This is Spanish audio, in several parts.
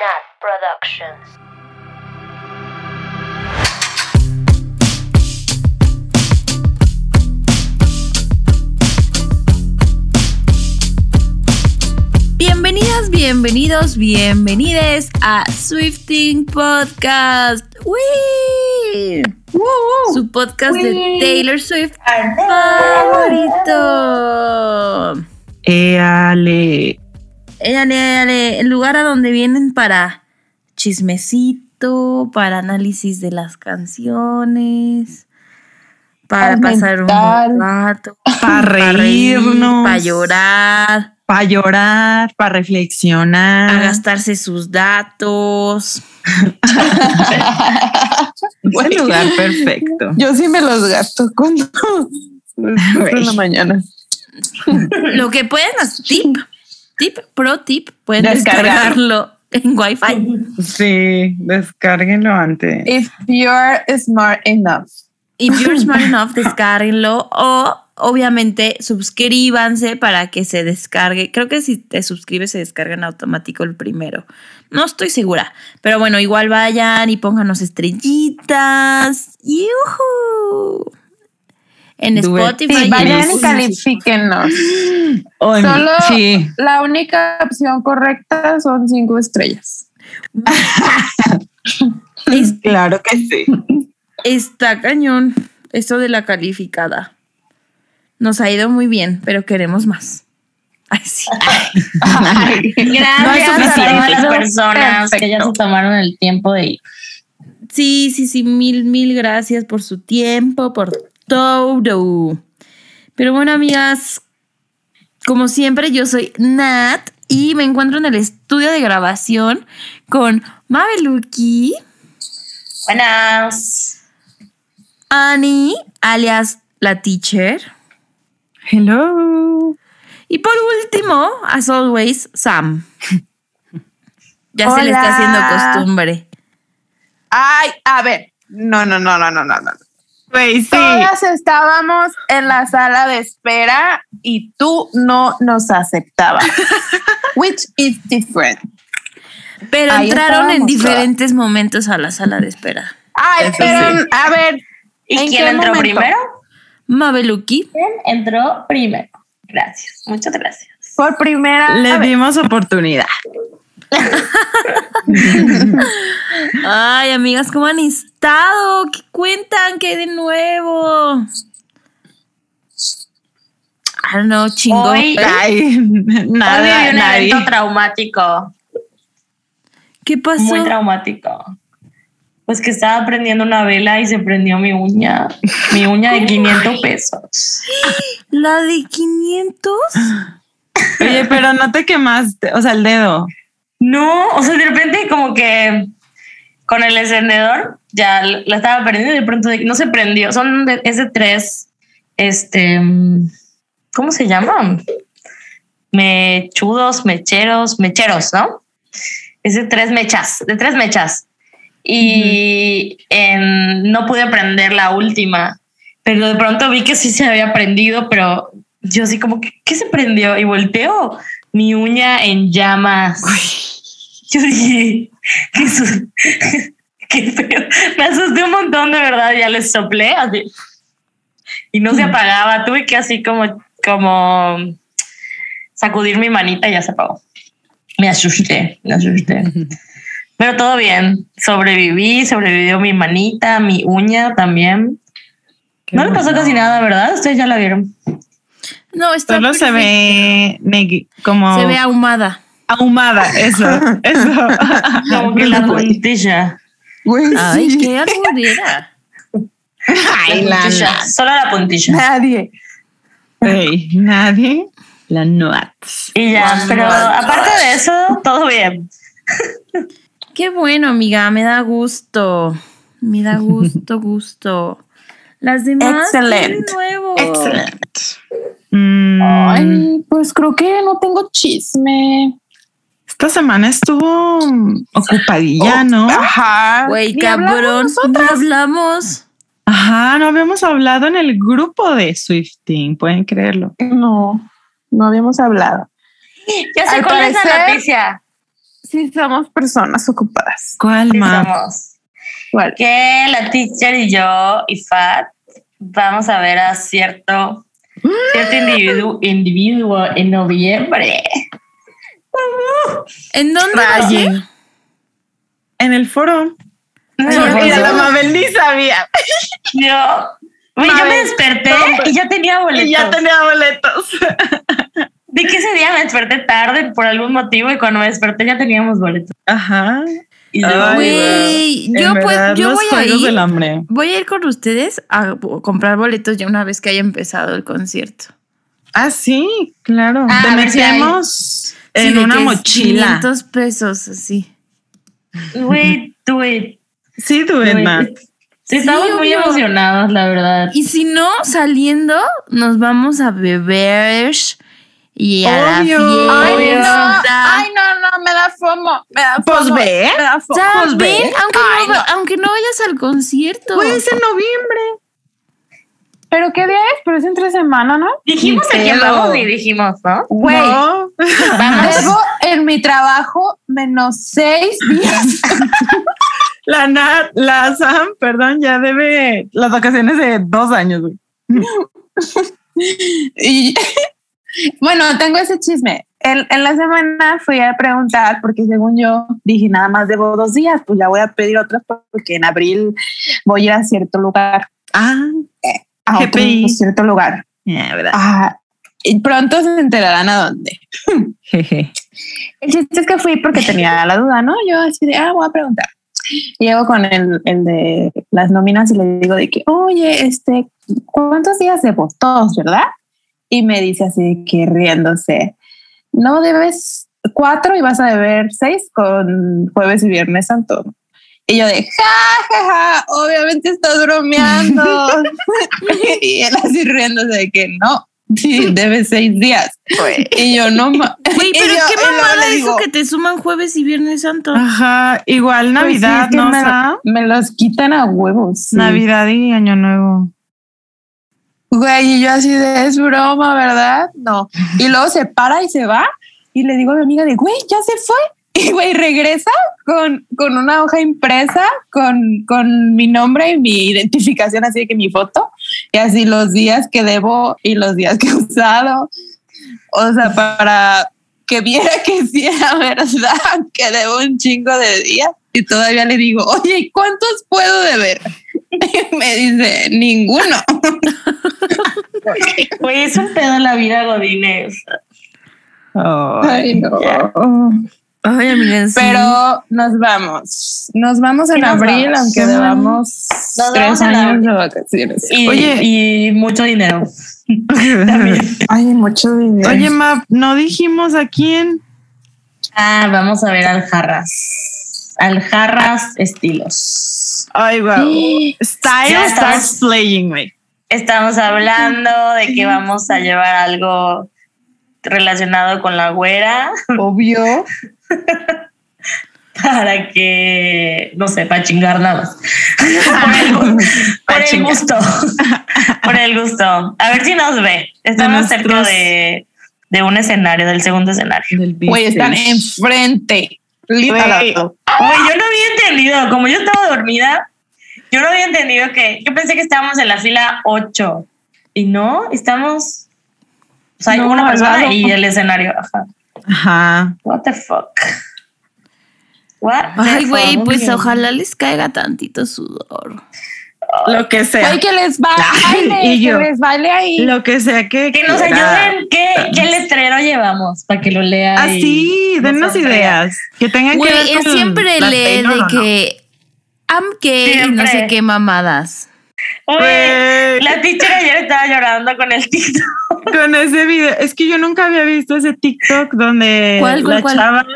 Nat Productions. Bienvenidas, bienvenidos, bienvenides a Swifting Podcast. ¡Wii! Su podcast de Taylor Swift favorito. Éale, el lugar a donde vienen para chismecito, para análisis de las canciones, para pasar un rato, Para reírnos. para llorar, Para llorar, para reflexionar. a gastarse sus datos. Buen lugar, perfecto. Yo sí me los gasto cuando de la mañana. Lo que pueden hacer, tip, tip, pro tip, pueden Descargar. descargarlo en Wi-Fi. Sí, descárguenlo antes. If you're smart enough. If you're smart enough, descárguenlo o obviamente suscríbanse para que se descargue. Creo que si te suscribes se descarga en automático el primero. No estoy segura, pero bueno, igual vayan y pónganos estrellitas. ¡Yujú! En. Spotify. Sí, vayan y. Oh, en- Solo sí. la única opción correcta son cinco estrellas. Es- Claro que sí. Está cañón esto de la calificada. Nos ha ido muy bien, pero queremos más. Ay, sí. Gracias No hay a las personas que ya se tomaron el tiempo de ir. Sí, sí, sí, mil, mil gracias por su tiempo, por todo. Pero bueno, amigas, como siempre, yo soy Nat y me encuentro en el estudio de grabación con Mabeluki, Buenas. Annie, alias la teacher, Hello. y por último, as always, Sam. Ya se le está haciendo costumbre. Ay, a ver. No, no, no, no, no, no, no. Sí. Todas estábamos en la sala de espera y tú no nos aceptabas. Which is different. Pero Ahí entraron en diferentes momentos a la sala de espera. Ay, Eso pero sí. a ver. ¿Y ¿en quién entró momento? primero? Mabeluki. ¿Quién entró primero? Gracias, muchas gracias. Por primera Le vez. dimos oportunidad. Ay, amigas, ¿cómo han estado? ¿Qué cuentan? ¿Qué de nuevo? Ah, no, chingón. Hoy- Ay, Hoy viví nada, un nadie. evento traumático, ¿Qué pasó? muy traumático. Pues que estaba prendiendo una vela y se prendió mi uña, mi uña de 500 pesos. ¿La de 500? Oye, pero no te quemaste, o sea, el dedo. No, o sea, de repente como que con el encendedor ya la estaba prendiendo y de pronto no se prendió. Son de, es de tres, este, ¿cómo se llaman? Mechudos, mecheros, mecheros, ¿no? Es de tres mechas, de tres mechas. Y en- no pude prender la última, pero de pronto vi que sí se había prendido, pero yo así como que, ¿qué se prendió? Y volteo mi uña en llamas. Yo dije, qué, su- qué feo. Me asusté un montón, de verdad, ya les soplé así. Y no se apagaba. Tuve que así como, como sacudir mi manita y ya se apagó. Me asusté, me asusté. Pero todo bien. Sobreviví, sobrevivió mi manita, mi uña también. no le pasó casi nada, ¿verdad? Ustedes ya la vieron. No, está Solo se ve negui- como Se ve ahumada. ahumada, eso, eso. Como que la puntilla. Güey, Ay, sí. qué alburera. Ay, La la puntilla, Solo la puntilla. Nadie. Ey, nadie. La nuts. Y ya, pero aparte de eso, todo bien. Qué bueno, amiga, me da gusto. Me da gusto, gusto. Las demás, ¿qué de Excelente. nuevo? Excelente. Mm, Ay, pues creo que no tengo chisme. esta semana estuvo mm, ocupadilla, ¿no? Ajá. Güey, cabrón, nosotras. ¿no hablamos? Ajá, no habíamos hablado en el grupo de Swifting, pueden creerlo. No, no habíamos hablado. Ya sé Al cuál es la noticia. sí somos personas ocupadas. ¿Cuál Sí más? somos. ¿Cuál? Que la teacher y yo y Fat vamos a ver a cierto, cierto individuo, individuo en noviembre. ¿En dónde? Rayi. En el foro. No, Mira, yo- la Mabel ni sabía. yo, yo me desperté ¿dónde? y ya tenía boletos. Y ya tenía boletos. De que ese día me desperté tarde por algún motivo y cuando me desperté ya teníamos boletos. Ajá. Y yo, Ay, yo, pues, verdad, yo los voy a ir. del hambre. Voy a ir con ustedes a comprar boletos ya una vez que haya empezado el concierto. Ah, sí, claro. Ah, Te hay. Sí, en una mochila. 500 pesos, así. Güey, do it. Sí, tú, do it. Sí, estamos muy emocionados, la verdad. Y si no, saliendo, nos vamos a beber y a la fiesta. Ay, no, ay, no, no, me da fomo, me da Pues fomo. ve. Me da fomo. Ya, Pues ve. aunque, Ay, no, no. aunque no vayas al concierto. Pues en noviembre. ¿Pero qué día es? Pero es entre semana, ¿no? Dijimos Ni a quién pedo. vamos y dijimos, ¿no? Güey, No. Vamos. debo en mi trabajo menos seis días. La Nat, la Sam, perdón, ya debe las vacaciones de dos años, güey. Y bueno, tengo ese chisme. El- en la semana fui a preguntar porque según yo dije nada más debo dos días, pues ya voy a pedir otros porque en abril voy a ir a cierto lugar, Ah, a otro cierto lugar. Ah, y pronto se enterarán a dónde. Jeje. El chiste es que fui porque tenía la duda, ¿no? Yo así de, ah, voy a preguntar. Llego con el, el de las nóminas y le digo de que, oye, este, ¿cuántos días debo? Todos, ¿verdad? Y me dice así que riéndose, no debes cuatro y vas a deber seis con jueves y viernes santo. Y yo de, ja, ja, ja, obviamente estás bromeando. y él así riéndose de que no, sí, debes seis días. Y yo no, ma- Güey, pero yo- qué mamada le eso digo, que te suman jueves y viernes santo. Ajá, igual Pues sí, Navidad, es que ¿no? me, me los quitan a huevos. sí. Navidad y Año Nuevo. Güey, y yo así de es broma, ¿verdad? No. Y luego se para y se va. Y le digo a mi amiga de, güey, ya se fue. Y güey, regresa con, con una hoja impresa, con, con mi nombre y mi identificación, así de que mi foto, y así los días que debo y los días que he usado. O sea, para que viera que sí era verdad, que debo un chingo de días. Y todavía le digo, oye, ¿y cuántos puedo deber? Y me dice, ninguno. Güey, es un pedo la vida, Godínez. Ay, no. Ay, amiga, sí. Pero nos vamos. Nos vamos en Sí, nos abril, vamos. aunque Nos debamos tres años de vacaciones. Y, Oye. y mucho dinero. También. Ay, mucho dinero. Oye, Map, no dijimos a quién. Ah, vamos a ver al Jarras. Al Jarras estilos. Ay, wow. Style starts estamos. playing, güey. Estamos hablando de que vamos a llevar algo relacionado con la güera Obvio. para que, no sé, para chingar nada más. por el, por gusto. por el gusto. A ver si nos ve. Estamos De cerca de, de un escenario, del segundo escenario. Güey, están enfrente. Güey, yo no había entendido, como yo estaba dormida, yo no había entendido que, yo pensé que estábamos en la fila 8 y no, estamos, o sea, hay No, una persona lado. y el escenario, ajá. Ajá. What the fuck. What Ay, güey, pues ojalá les caiga tantito sudor. Lo que sea. Güey, que les baile, Y que yo. les baile ahí. Lo que sea que. Que nos quiera. ayuden, ¿qué, qué letrero llevamos para que lo lea? Ah, y sí, nos denos sonría? ideas. Que tengan que ver él con siempre lee de ¿o no? que am gay y no sé qué mamadas. Güey. la teacher ayer estaba llorando con el TikTok. Con ese video. Es que yo nunca había visto ese TikTok donde ¿Cuál, la cuál? chava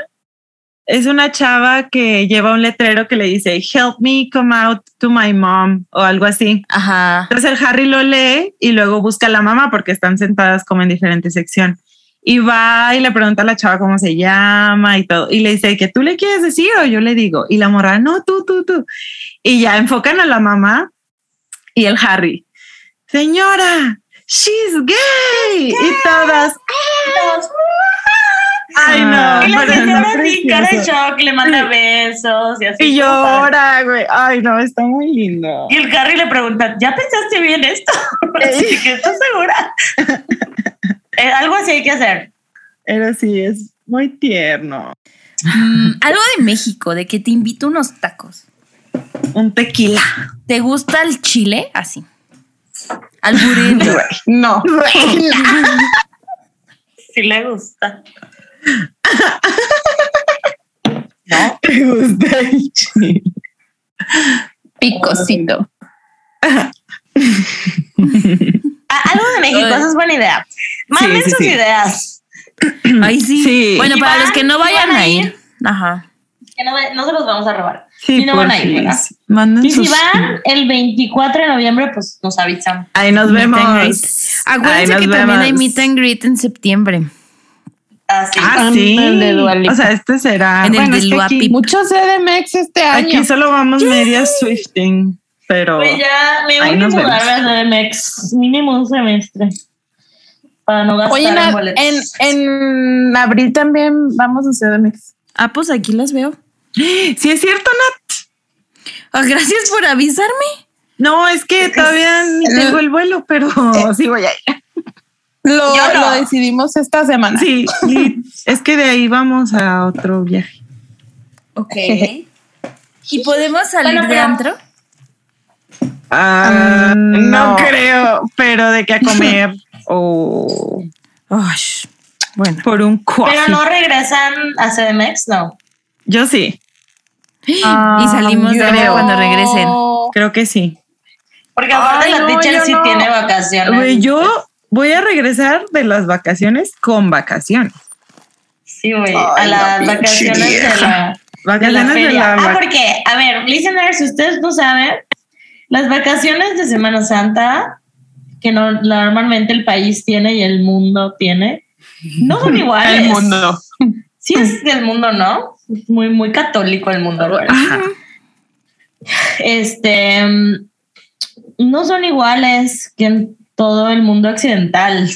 es una chava que lleva un letrero que le dice Help me come out to my mom o algo así. Ajá. Entonces el Harry lo lee y luego busca a la mamá porque están sentadas como en diferente sección. Y va y le pregunta a la chava cómo se llama y todo. Y le dice que tú le quieres decir o yo le digo. Y la morra, no, tú, tú, tú. Y ya enfocan a la mamá y el Harry. Señora, she's gay. Y todas. Ay, no. Y la pero señora así, cara de shock, le manda besos y así. Y llora, güey. Ay, no, está muy lindo. Y el Harry le pregunta, ¿ya pensaste bien esto? Así que, ¿estás segura? Eh, algo así hay que hacer. Pero sí, es muy tierno. Mm, algo de México, de que te invito unos tacos. Un tequila. ¿Te gusta el chile? Así. Al burrito. No. Si le gusta. ¿No? Me gusta el chile. Picosito. Ah, algo de México, esa es buena idea. Manden sí, sus sí. ideas. Ay, sí. Sí. Bueno, ¿Y para van? los que no ¿Y vayan a ir? ir. Ajá. Que no, no se los vamos a robar. Sí, Y no van a ir. ¿verdad? Manden Y si van el 24 de noviembre, pues nos avisan. Ahí nos vemos. Acuérdense Ahí nos que también hay meet and greet en septiembre. Así. Ah, sí. el de Dua Lipa. O sea, este será. En el bueno, de es que Dua aquí. Mucho CDMX este año. aquí solo vamos media Swifting, pero Pues ya me voy a nos mudar a CDMX. Mínimo un semestre. Para no gastar Oye, en en, boletos. en, en abril también vamos a CDMX. Ah, pues aquí las veo. sí es cierto, Nat. Ah, gracias por avisarme. No, es que todavía ni tengo el vuelo, pero sí voy a ir. Lo, no. lo decidimos esta semana. Sí, y es que de ahí vamos a otro viaje. Ok. ¿Y podemos salir Bueno, de antro? Ah, no. no. creo, pero de que a comer o Ay, bueno. por un coffee. Pero no regresan a CDMX, no. Yo sí, Ah, Y salimos de allá cuando regresen. creo que sí. Porque aparte Ay, la no, teacher sí no. tiene vacaciones. Yo voy a regresar de las vacaciones con vacaciones. Sí, güey. A las vacaciones de vieja. la, de la Vacaciones de la ah, porque, a ver, listeners, si ustedes no saben, las vacaciones de Semana Santa, que no, normalmente el país tiene y el mundo tiene, no son iguales. El mundo. Sí es del mundo, ¿no? Es muy, muy católico el mundo. Ajá. Este, mm, no son iguales que en todo el mundo occidental.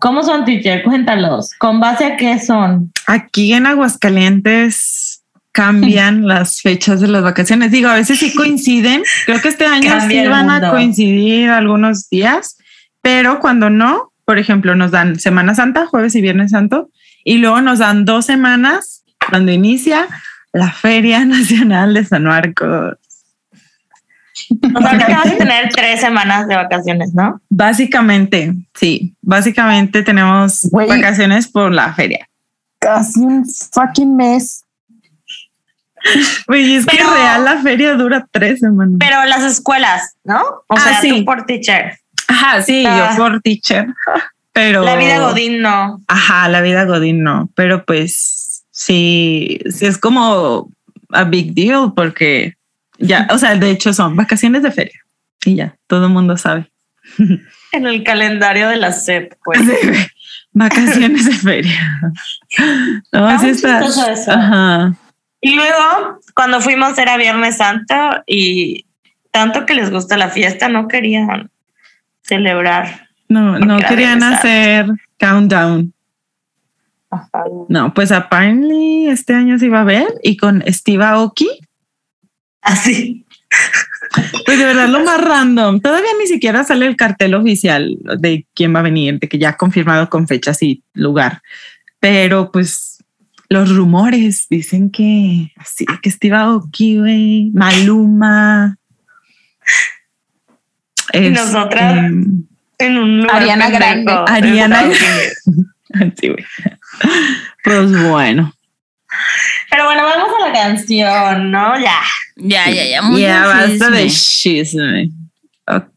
¿Cómo son, teacher? Cuéntalos. ¿Con base a qué son? Aquí en Aguascalientes cambian las fechas de las vacaciones. Digo, a veces sí coinciden. Creo que este año Cambia sí van a coincidir algunos días, pero cuando no, por ejemplo, nos dan Semana Santa, jueves y viernes santo, y luego nos dan dos semanas cuando inicia la Feria Nacional de San Marcos. O sea, vas a tener tres semanas de vacaciones, ¿no? Básicamente, sí, básicamente tenemos vacaciones por la feria. Casi un fucking mes. Oye, es que Pero- real la feria dura tres semanas. Pero las escuelas, ¿no? O Ah, sea, sí. tú por teacher. Ajá, sí, Ah. yo por teacher, pero... La vida Godín no. Ajá, la vida Godín no, pero pues sí, sí es como a big deal porque ya, o sea, de hecho son vacaciones de feria y ya, todo el mundo sabe. En el calendario de la SEP, pues. vacaciones de feria. No, Está sí muy está. chistoso eso. Ajá. Y luego, cuando fuimos era Viernes Santo y tanto que les gusta la fiesta, no querían celebrar. No, no querían hacer countdown. Ajá. No, pues apparently este año sí va a haber y con Steve Aoki. Así. Pues de verdad lo más random. Todavía ni siquiera sale el cartel oficial de quién va a venir, de que ya ha confirmado con fechas y lugar. Pero pues los rumores dicen que así que Steve Aoki, güey, Maluma. Y nosotras, em, En un lugar Ariana pendejo Grande. de Ariana. Sí, güey. Pues bueno, Pero bueno, vamos a la canción, ¿no? Ya. Ya, ya, ya. muy ya basta de chisme.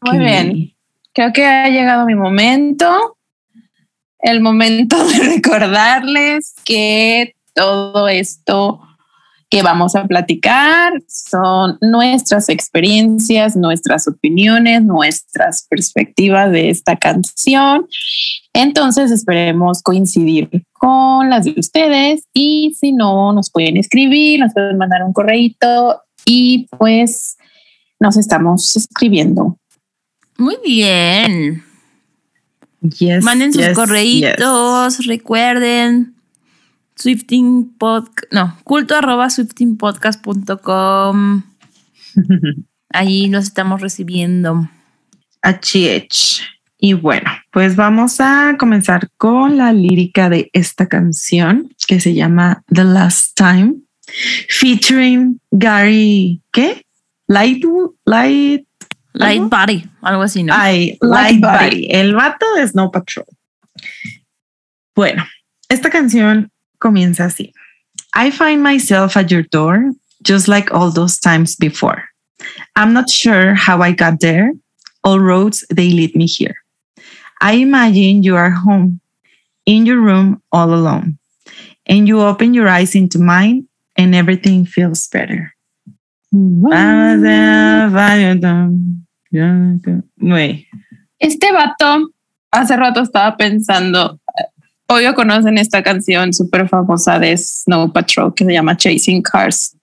Muy bien. Creo que ha llegado mi momento. El momento de recordarles que todo esto que vamos a platicar son nuestras experiencias, nuestras opiniones, nuestras perspectivas de esta canción. Entonces esperemos coincidir con las de ustedes y si no, nos pueden escribir, nos pueden mandar un correíto y pues nos estamos escribiendo. Muy bien. Yes, Manden sus yes, correitos, recuerden. Swifting podcast, no, culto arroba swiftingpodcast.com. Ahí los estamos recibiendo. HH. Y bueno, pues vamos a comenzar con la lírica de esta canción que se llama The Last Time, featuring Gary, ¿qué? Light, Light, Light ¿Algo? Body, algo así, ¿no? Ay, Light Light Body. Body, el vato de Snow Patrol. Bueno, esta canción comienza así. I find myself at your door, just like all those times before. I'm not sure how I got there. All roads, they lead me here. I imagine you are home, in your room, all alone. And you open your eyes into mine, and everything feels better. Muy. Este vato hace rato estaba pensando, obvio conocen esta canción súper famosa de Snow Patrol que se llama Chasing Cars.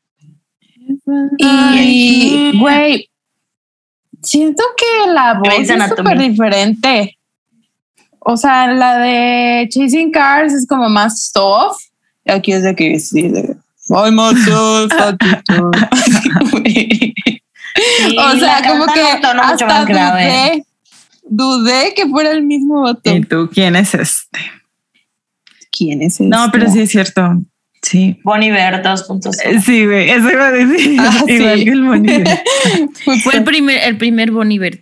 Y, güey, siento que la voz Grey's es súper diferente. O sea, la de Chasing Cars es como más soft. Y aquí es de que sí, de I'm o sea, como que hasta dudé, dudé que fuera el mismo vato. ¿Y tú quién es este? ¿Quién es No, pero sí es cierto. Sí. Bonnie Bear 2.0. Eh, Sí, güey, eso iba a decir. Ah, Igual sí. que el Bonnie. Fue el primer, el primer Bon Iver.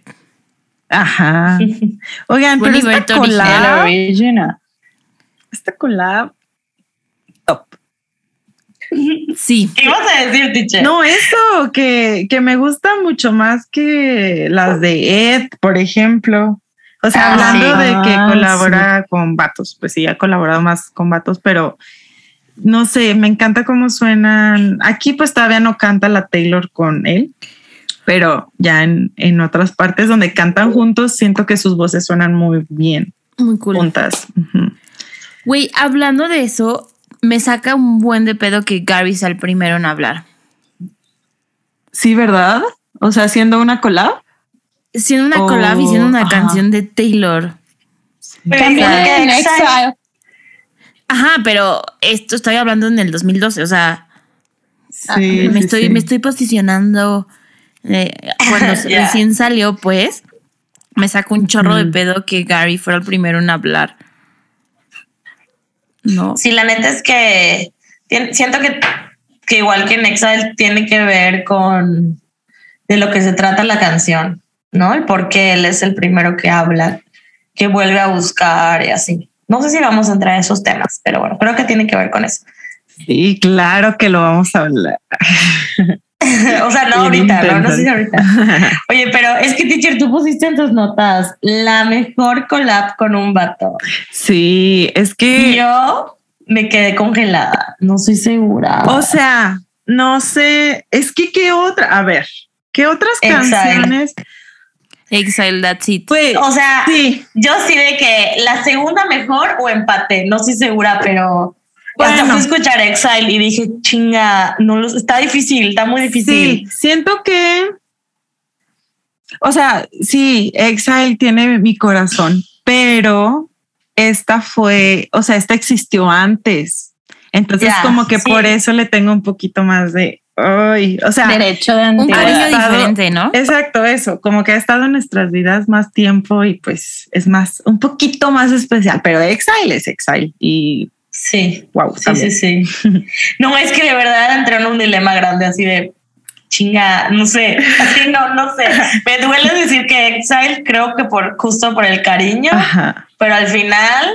Ajá. Oigan, pero Bonnie esta collab, esta collab, top. Sí. ¿Qué ibas a decir, teacher? No, eso, que, que me gusta mucho más que las de Ed, por ejemplo. O sea, Ah, hablando sí. de que Ah, colabora con vatos, pues sí, ha colaborado más con vatos, pero no sé, me encanta cómo suenan. Aquí pues todavía no canta la Taylor con él, pero ya en, en otras partes donde cantan juntos, siento que sus voces suenan muy bien Muy cool. juntas. Güey, hablando de eso, me saca un buen de pedo que Gary sea el primero en hablar. Sí, ¿verdad? O sea, haciendo una collab. Siendo una Oh, collab y siendo una ajá. canción de Taylor. Pero También en Exile. Ajá, pero esto estoy hablando en el 2012, o sea, Sí, me sí, estoy sí. me estoy posicionando eh, cuando recién salió, pues me sacó un chorro de Ujú. pedo que Gary fuera el primero en hablar. No. Sí, la neta es que siento que, que igual que en Exile tiene que ver con de lo que se trata la canción, ¿no? El por qué él es el primero que habla, que vuelve a buscar y así. No sé si vamos a entrar a esos temas, pero bueno, creo que tiene que ver con eso. Sí, claro que lo vamos a hablar. o sea, no ahorita, no, no sé si ahorita. Oye, pero es que, teacher, tú pusiste en tus notas la mejor collab con un vato. Sí, es que, yo me quedé congelada. No estoy segura. o sea, no sé, es que qué otra, a ver, qué otras Exile. canciones. Exile, that's it. Pues, O sea, sí, yo sí de que la segunda mejor o empate, no estoy segura, pero hasta Bueno. fui a escuchar Exile y dije, chinga, no los, está difícil, está muy sí, difícil. siento que, o sea, sí, Exile tiene mi corazón, pero esta fue, o sea, esta existió antes. Entonces, como que sí. por eso le tengo un poquito más de, ay, o sea, Derecho de Un antigüedad. cariño estado- diferente, ¿no? Exacto, eso, como que ha estado en nuestras vidas más tiempo y pues es más, un poquito más especial, pero Exile es Exile y Sí, wow, sí, sí, sí. No, es que de verdad entré en un dilema grande así de chinga, no sé, así no, no sé. Me duele decir que Exile creo que por justo por el cariño, Ajá. pero al final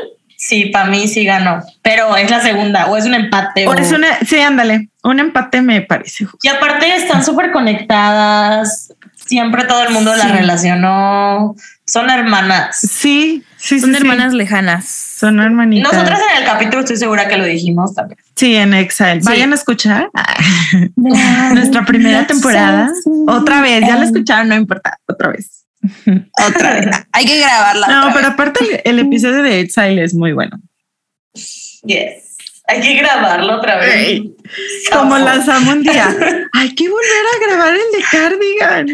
sí, para mí sí ganó. Pero es la segunda o es un empate. O o- es una, sí, ándale, un empate me parece justo. Y aparte están súper conectadas. Siempre todo el mundo Sí. las relacionó. Son hermanas. Sí, sí, Son sí, sí. hermanas lejanas. Son hermanitas. Nosotras en el capítulo estoy segura que lo dijimos también. Sí, en Exile. Sí. Vayan a escuchar nuestra primera temporada. Otra vez, ya la escucharon, no importa, otra vez. Otra vez. Hay que grabarla. No, otra pero vez. aparte el, el episodio de Exile es muy bueno. Yes. Hay que grabarlo otra vez. Como Ojo. lanzamos un día. Hay que volver a grabar el de Cardigan.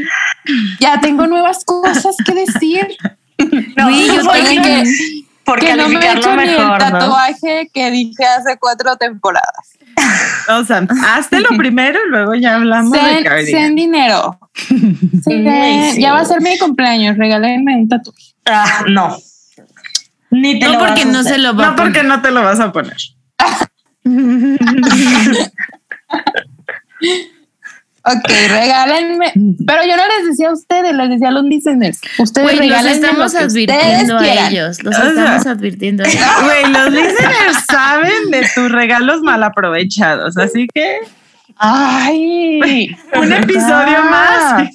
ya tengo nuevas cosas que decir. No, Güey, yo por, también. que- por que no me he hecho ni el mejor, ¿no? tatuaje que dije hace cuatro temporadas. O sea, hazte lo primero y luego ya hablamos de Sen, cardigan. sen dinero. Sen-. Ya va a ser mi cumpleaños, regálenme un tatuaje. Ah, no. Ni te No lo vas porque a no hacer. se lo va No, a poner. porque no te lo vas a poner. Ok, regálenme. Pero yo no les decía a ustedes, les decía a los listeners. Ustedes Güey, los estamos lo que ustedes advirtiendo a ellos. Los O sea- estamos advirtiendo a ellos. Güey, los listeners saben de tus regalos mal aprovechados, así que Ay, un episodio más.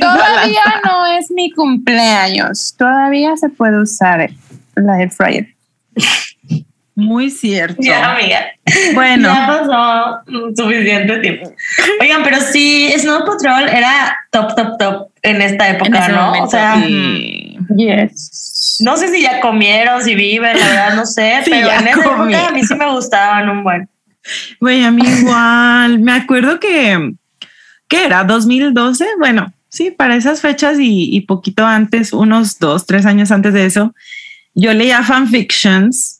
Todavía no es mi cumpleaños. Todavía se puede usar la air fryer. Muy cierto. Ya, amiga. Bueno, Ya pasó suficiente tiempo. Oigan, pero sí, Snow Patrol era top, top, top en esta época, ese ¿no? momento, o sea, sí. Yes. no sé si ya comieron, si viven, la verdad, no sé, Sí, pero en esa comí. época a mí sí me gustaban un buen. Güey, a mí igual. Me acuerdo que, ¿qué era? ¿2012? Bueno, sí, para esas fechas y, y poquito antes, unos dos, tres años antes de eso, yo leía fanfictions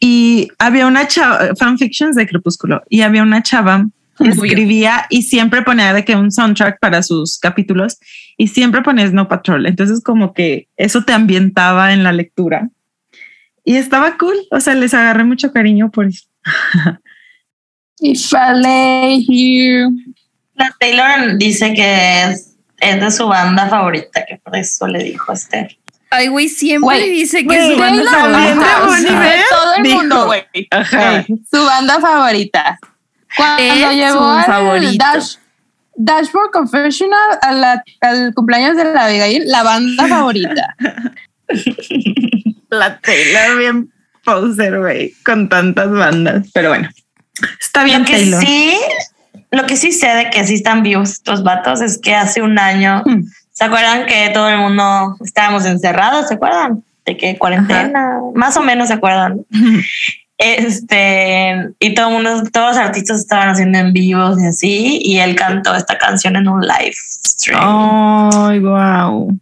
y había una chava, fanfictions de Crepúsculo, y había una chava que escribía y siempre ponía de que un soundtrack para sus capítulos y siempre ponía Snow Patrol. Entonces, como que eso te ambientaba en la lectura. Y estaba cool, o sea, les agarré mucho cariño por eso. If I lay here. La Taylor dice que es, es de su banda favorita, que por eso le dijo a Esther. Ay, güey, siempre Güey, dice que es su banda favorita. o sea, todo el dijo. mundo, güey. Ajá. Su banda favorita. Cuando Es su al. Dash, Dashboard Confessional a la- al cumpleaños de la Abigail, la banda favorita. La Taylor bien poser, güey, con tantas bandas. Pero bueno, está bien Lo que Taylor. sí, lo que sí sé de que sí están vivos estos vatos es que hace un año, Hmm. ¿Se acuerdan que todo el mundo estábamos encerrados? ¿Se acuerdan? De que cuarentena, más o menos se acuerdan. Este, y todo el mundo, todos los artistas estaban haciendo en vivos y así, y él cantó esta canción en un live stream. Ay, wow.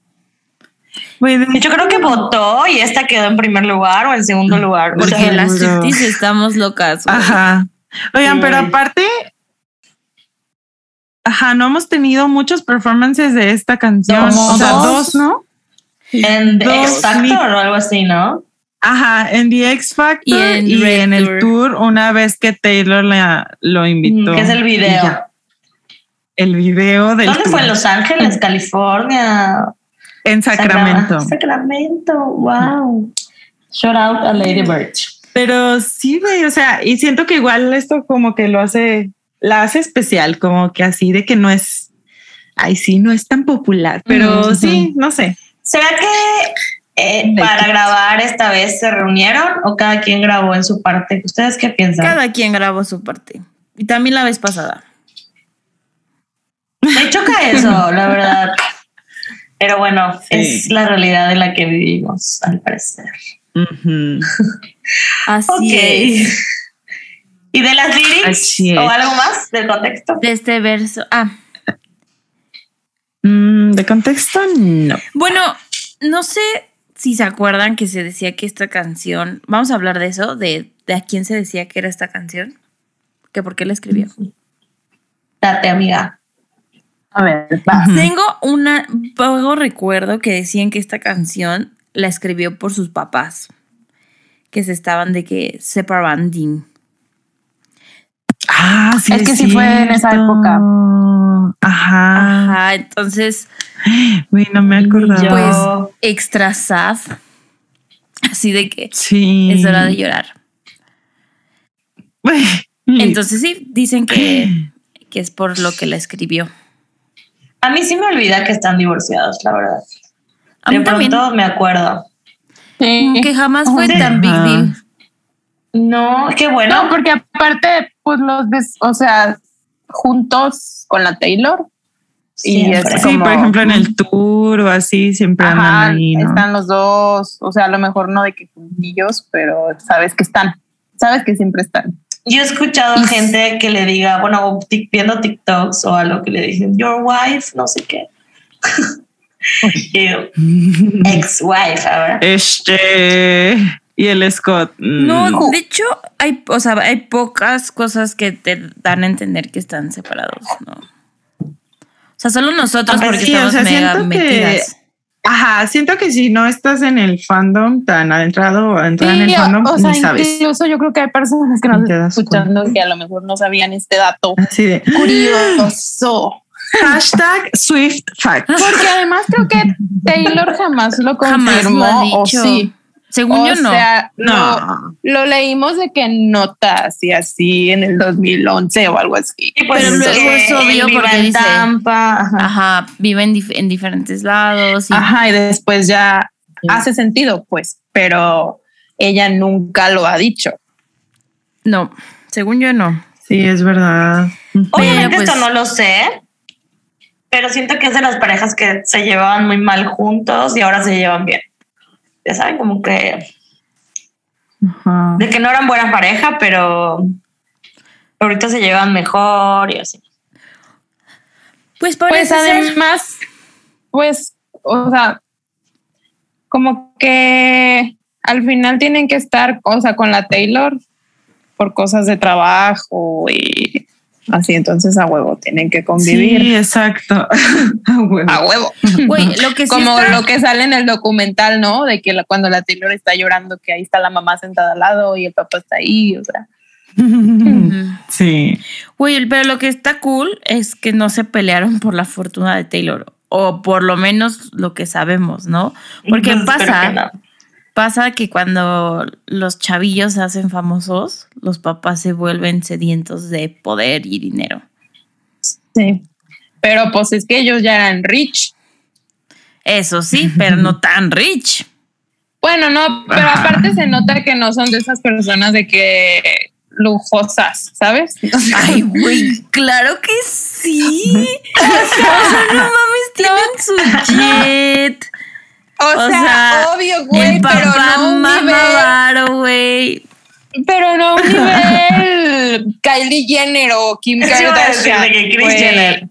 De- Y Yo creo que votó y esta quedó en primer lugar o en segundo lugar. O Porque sea, las. Swifties estamos locas. Ajá. Oigan, pero aparte, ajá, no hemos tenido muchos performances de esta canción. Dos. o sea, Dos. dos, ¿no? en The X Factor o algo así, ¿no? Ajá, en The X Factor Y y en en, el Tour. una vez que Taylor la- lo invitó. Que es el video. El video del ¿Dónde tour. fue? ¿En Los Ángeles, California? En Sacramento. Sacra- Sacramento, wow. Shout out a Lady Birch. Pero sí, güey, o sea, y siento que igual esto como que lo hace, la hace especial, como que así de que no es, ay, sí, no es tan popular, pero sí, no sé. ¿Será que eh, Make para grabar esta vez se reunieron o cada quien grabó en su parte? ¿Ustedes qué piensan? Cada quien grabó su parte. Y también la vez pasada. Me choca eso, la verdad. Pero bueno, Sí. es la realidad en la que vivimos, al parecer. Así Ok. es. ¿Y de las lyrics Así es. o algo más del contexto? De este verso. Ah, Mm, de contexto, no. bueno, no sé si se acuerdan que se decía que esta canción. Vamos a hablar de eso, de, de a quién se decía que era esta canción. Que por qué la escribió. Date, amiga. A ver, va. Tengo una vago recuerdo que decían que esta canción la escribió por sus papás, que se estaban de que separanding. Ah, sí. Es que sí fue en esa época. Ajá. Ajá, entonces, Güey, no me acordaba. Yo- pues extra sad, así de que sí. es hora de llorar. Entonces sí, dicen que, que es por lo que la escribió. A mí sí me olvida que están divorciados, la verdad. A de mí también, pronto me acuerdo. Sí. que jamás fue Sí. tan big deal. No, qué bueno. No, porque aparte, pues los ves, o sea, juntos con la Taylor. Y es Sí, por ejemplo, en el tour o así, siempre Ajá, andan ahí, ¿no? están los dos, o sea, a lo mejor no de que juntillos, pero sabes que están, sabes que siempre están. Yo he escuchado gente que le diga, bueno, tic- viendo TikToks o algo que le dicen, your wife, no sé qué. Y ex-wife ahora. Este. Y el Scott. mm, No, de hecho, hay, o sea, hay pocas cosas que te dan a entender que están separados, ¿no? O sea, solo nosotros Ah, porque sí, o sea, mega siento que-. Ajá, siento que si no estás en el fandom tan adentrado o adentrada en el Sí, fandom, o sea, ni sabes. incluso yo creo que hay personas que nos están escuchando que a lo mejor no sabían este dato Así de curioso. hashtag Swift Fact. Porque además creo que Taylor jamás lo Jamás confirmó. lo ha o sí. Según o yo, no. sea, No. lo leímos de que en notas y así en el 2011 o algo así. Y pues Pero luego es obvio él viva porque en dice- Tampa. ajá. Ajá, vive en, dif- en diferentes lados. Y, Ajá, y después ya hace sentido, pues, pero ella nunca lo ha dicho. No, según yo, no. Sí, es verdad. Obviamente pues- esto no lo sé, pero siento que es de las parejas que se llevaban muy mal juntos y ahora se llevan bien. Ya saben, como que Ajá. de que no eran buena pareja, pero ahorita se llevan mejor y así. Pues Pues parece ser- además, pues, o sea, como que al final tienen que estar, o sea, con la Taylor por cosas de trabajo y así, entonces a huevo tienen que convivir. Sí, exacto. A huevo. A huevo. Güey, lo que sí Como está- lo que sale en el documental, ¿no? De que la- cuando la Taylor está llorando, que ahí está la mamá sentada al lado y el papá está ahí, o sea. Sí. Güey, pero lo que está cool es que no se pelearon por la fortuna de Taylor. O por lo menos lo que sabemos, ¿no? Porque pasa, que no. Pasa que cuando los chavillos se hacen famosos, los papás se vuelven sedientos de poder y dinero. Sí. Pero pues es que ellos ya eran rich. Eso sí, pero no tan rich. Bueno, no, pero aparte se nota que no son de esas personas de que lujosas, ¿sabes? Ay, güey, claro que sí. O sea, no mames, tienen su jet. O, O sea, sea, obvio, güey, El pero no un mama nivel, güey. pero no un nivel Kylie Jenner o Kim Kardashian. que. Jenner.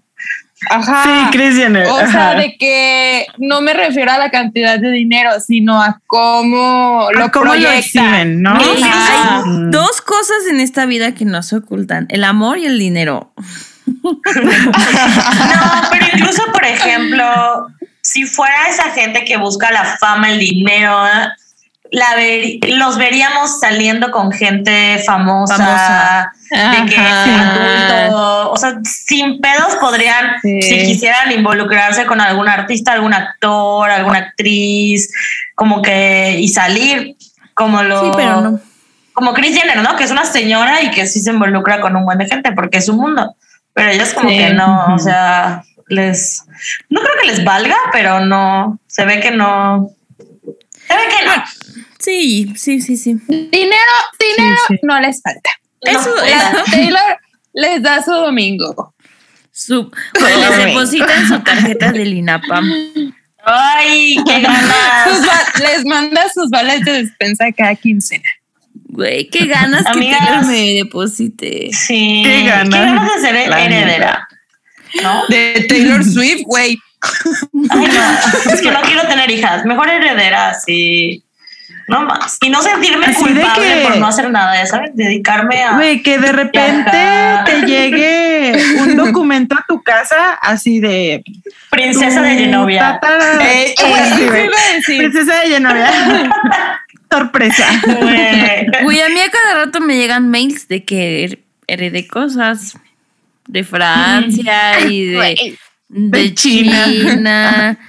Ajá. Sí, Kris Jenner. O sea, ajá. de que no me refiero a la cantidad de dinero, sino a cómo A lo cómo lo proyectan. exhiben, ¿no? Ajá. hay dos cosas en esta vida que no se ocultan: el amor y el dinero. No, pero incluso, por ejemplo, si fuera esa gente que busca la fama, el dinero, la ver- los veríamos saliendo con gente famosa, Famosa. de que adulto, o sea, sin pedos podrían, Sí. si quisieran involucrarse con algún artista, algún actor, alguna actriz, como que y salir como lo Sí, pero no. como Kris Jenner, ¿no? Que es una señora y que sí se involucra con un buen de gente porque es su mundo. Pero ellos como Sí. que no, o sea, les... No creo que les valga, pero no, se ve que no... Se ve que no. Sí, sí, sí, sí. Dinero, dinero Sí, sí. no les falta. Eso, No, La Taylor les da su domingo. Su, les depositan su tarjeta del INAPAM. Ay, qué ganas. les manda sus vales de despensa cada quincena. Güey, qué ganas Amigas. que Taylor me deposite. Sí. Qué ganas. Qué ganas de ser heredera. ¿No? De Taylor Swift, güey. Ay, no. Es que no quiero tener hijas. Mejor heredera, sí. No más. Y no sentirme Así de culpable que- por no hacer nada, ya ¿sabes? Dedicarme a. Güey, que de repente te llegue un documento a tu casa así de Princesa de Genovia. Eh, Sí. Princesa de Genovia. Sorpresa. Güey. A mí a cada rato me llegan mails de que her- heredé cosas de Francia y de, de China. China,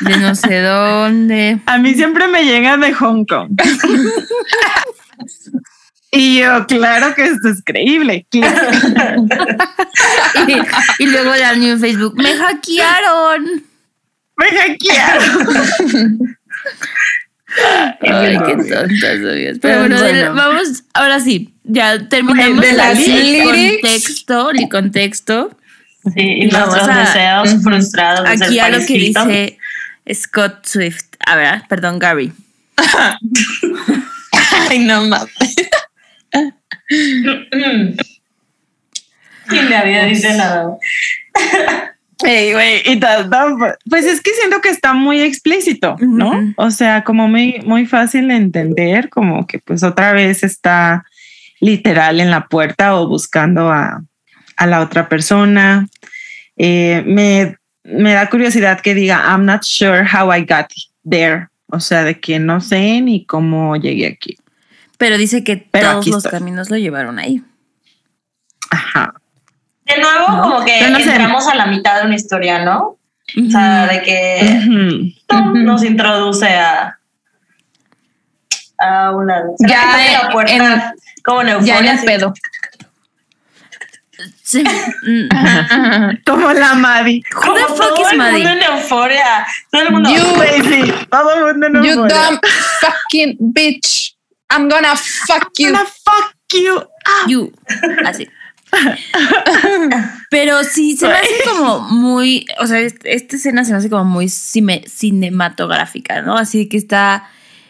de no sé dónde. A mí siempre me llega de Hong Kong. Y yo, claro que esto es creíble. Clic. Y, y luego le dan en Facebook, me hackearon. Me hackearon. Ay, qué tontas, amigas. Pero bueno, Bueno. vamos, ahora sí, ya terminamos De las el contexto, el contexto. Sí, y Vamos nuestros a- deseos frustrados. de Aquí a lo que dice Scott Swift. A ver, perdón, Gary. Ay, no mames. Mm. Y nadie dice nada. Y tal, pues es que siento que está muy explícito, ¿no? O sea, como muy, muy fácil de entender, como que pues otra vez está literal en la puerta o buscando a, a la otra persona. Eh, me, me da curiosidad que diga, I'm not sure how I got there. O sea, de que no sé ni cómo llegué aquí. Pero dice que Pero todos los estoy. caminos lo llevaron ahí. Ajá. De nuevo, ¿No? como que no sé. entramos a la mitad de una historia, ¿no? O sea, de que Ujú. ¡tum! nos introduce a, a una. Ya abre la en- puerta como en Ya en euforia. el pedo. Sí. Como la. Como Who the fuck todo is el Maddie? mundo en euforia. Todo el mundo. You- sí, todo el mundo no You puede. dumb fucking bitch. I'm gonna fuck you. Gonna fuck you. Ah. You. Así. Pero sí, se me hace como muy, o sea, est- esta escena se me hace como muy cime- cinematográfica, ¿no? Así que está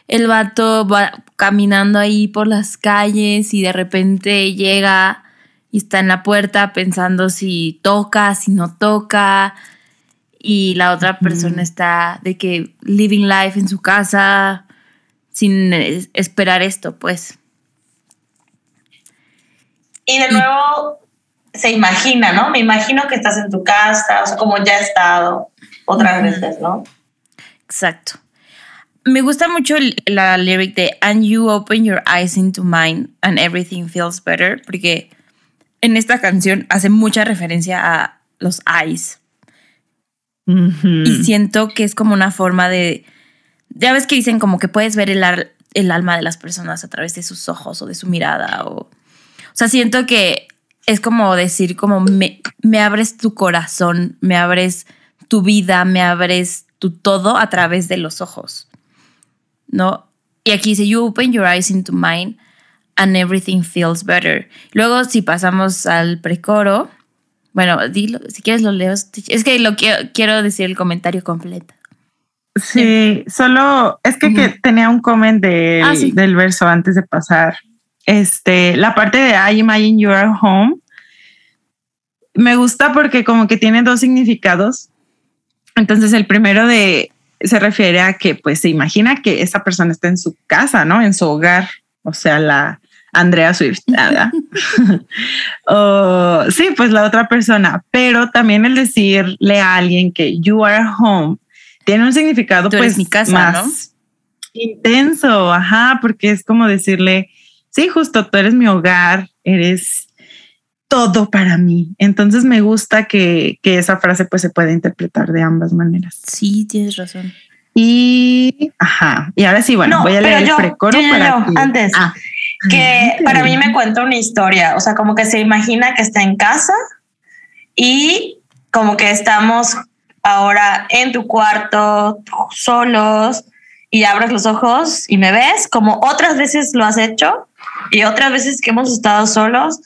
el vato va caminando ahí por las calles y de repente llega y está en la puerta pensando si toca, si no toca. Y la otra persona está de que living life en su casa sin esperar esto, pues. Y de nuevo se imagina, ¿no? Me imagino que estás en tu casa, o sea, como ya he estado otras veces, ¿no? Exacto. Me gusta mucho el- la lyric de And you open your eyes into mine and everything feels better, porque en esta canción hace mucha referencia a los eyes. Y siento que es como una forma de. Ya ves que dicen como que puedes ver el, el alma de las personas a través de sus ojos o de su mirada. O, o sea, siento que es como decir, como me, me abres tu corazón, me abres tu vida, me abres tu todo a través de los ojos. ¿No? Y aquí dice, You open your eyes into mine and everything feels better. Luego, si pasamos al precoro, bueno, dilo, si quieres lo leo. Es que lo quiero, quiero decir el comentario completo. Sí, solo es que, que tenía un comment del, Ah, sí. del verso antes de pasar. Este, la parte de I imagine you are home me gusta porque como que tiene dos significados. Entonces el primero de se refiere a que pues se imagina que esa persona está en su casa, ¿no? En su hogar, o sea, la Andrea Swift. ¿verdad? o sí, pues la otra persona, pero también el decirle a alguien que you are home tiene un significado Tú pues mi casa, más intenso, ajá, porque es como decirle, sí, justo tú eres mi hogar, eres todo para mí. Entonces me gusta que, que esa frase pues se puede interpretar de ambas maneras. Sí, tienes razón. Y, ajá, y ahora sí, bueno, No, voy a leer el precoro yo, yo, para yo, antes. Ah, que antes. para mí me cuenta una historia, o sea, como que se imagina que está en casa y como que estamos ahora en tu cuarto solos y abres los ojos y me ves, como otras veces lo has hecho y otras veces que hemos estado solos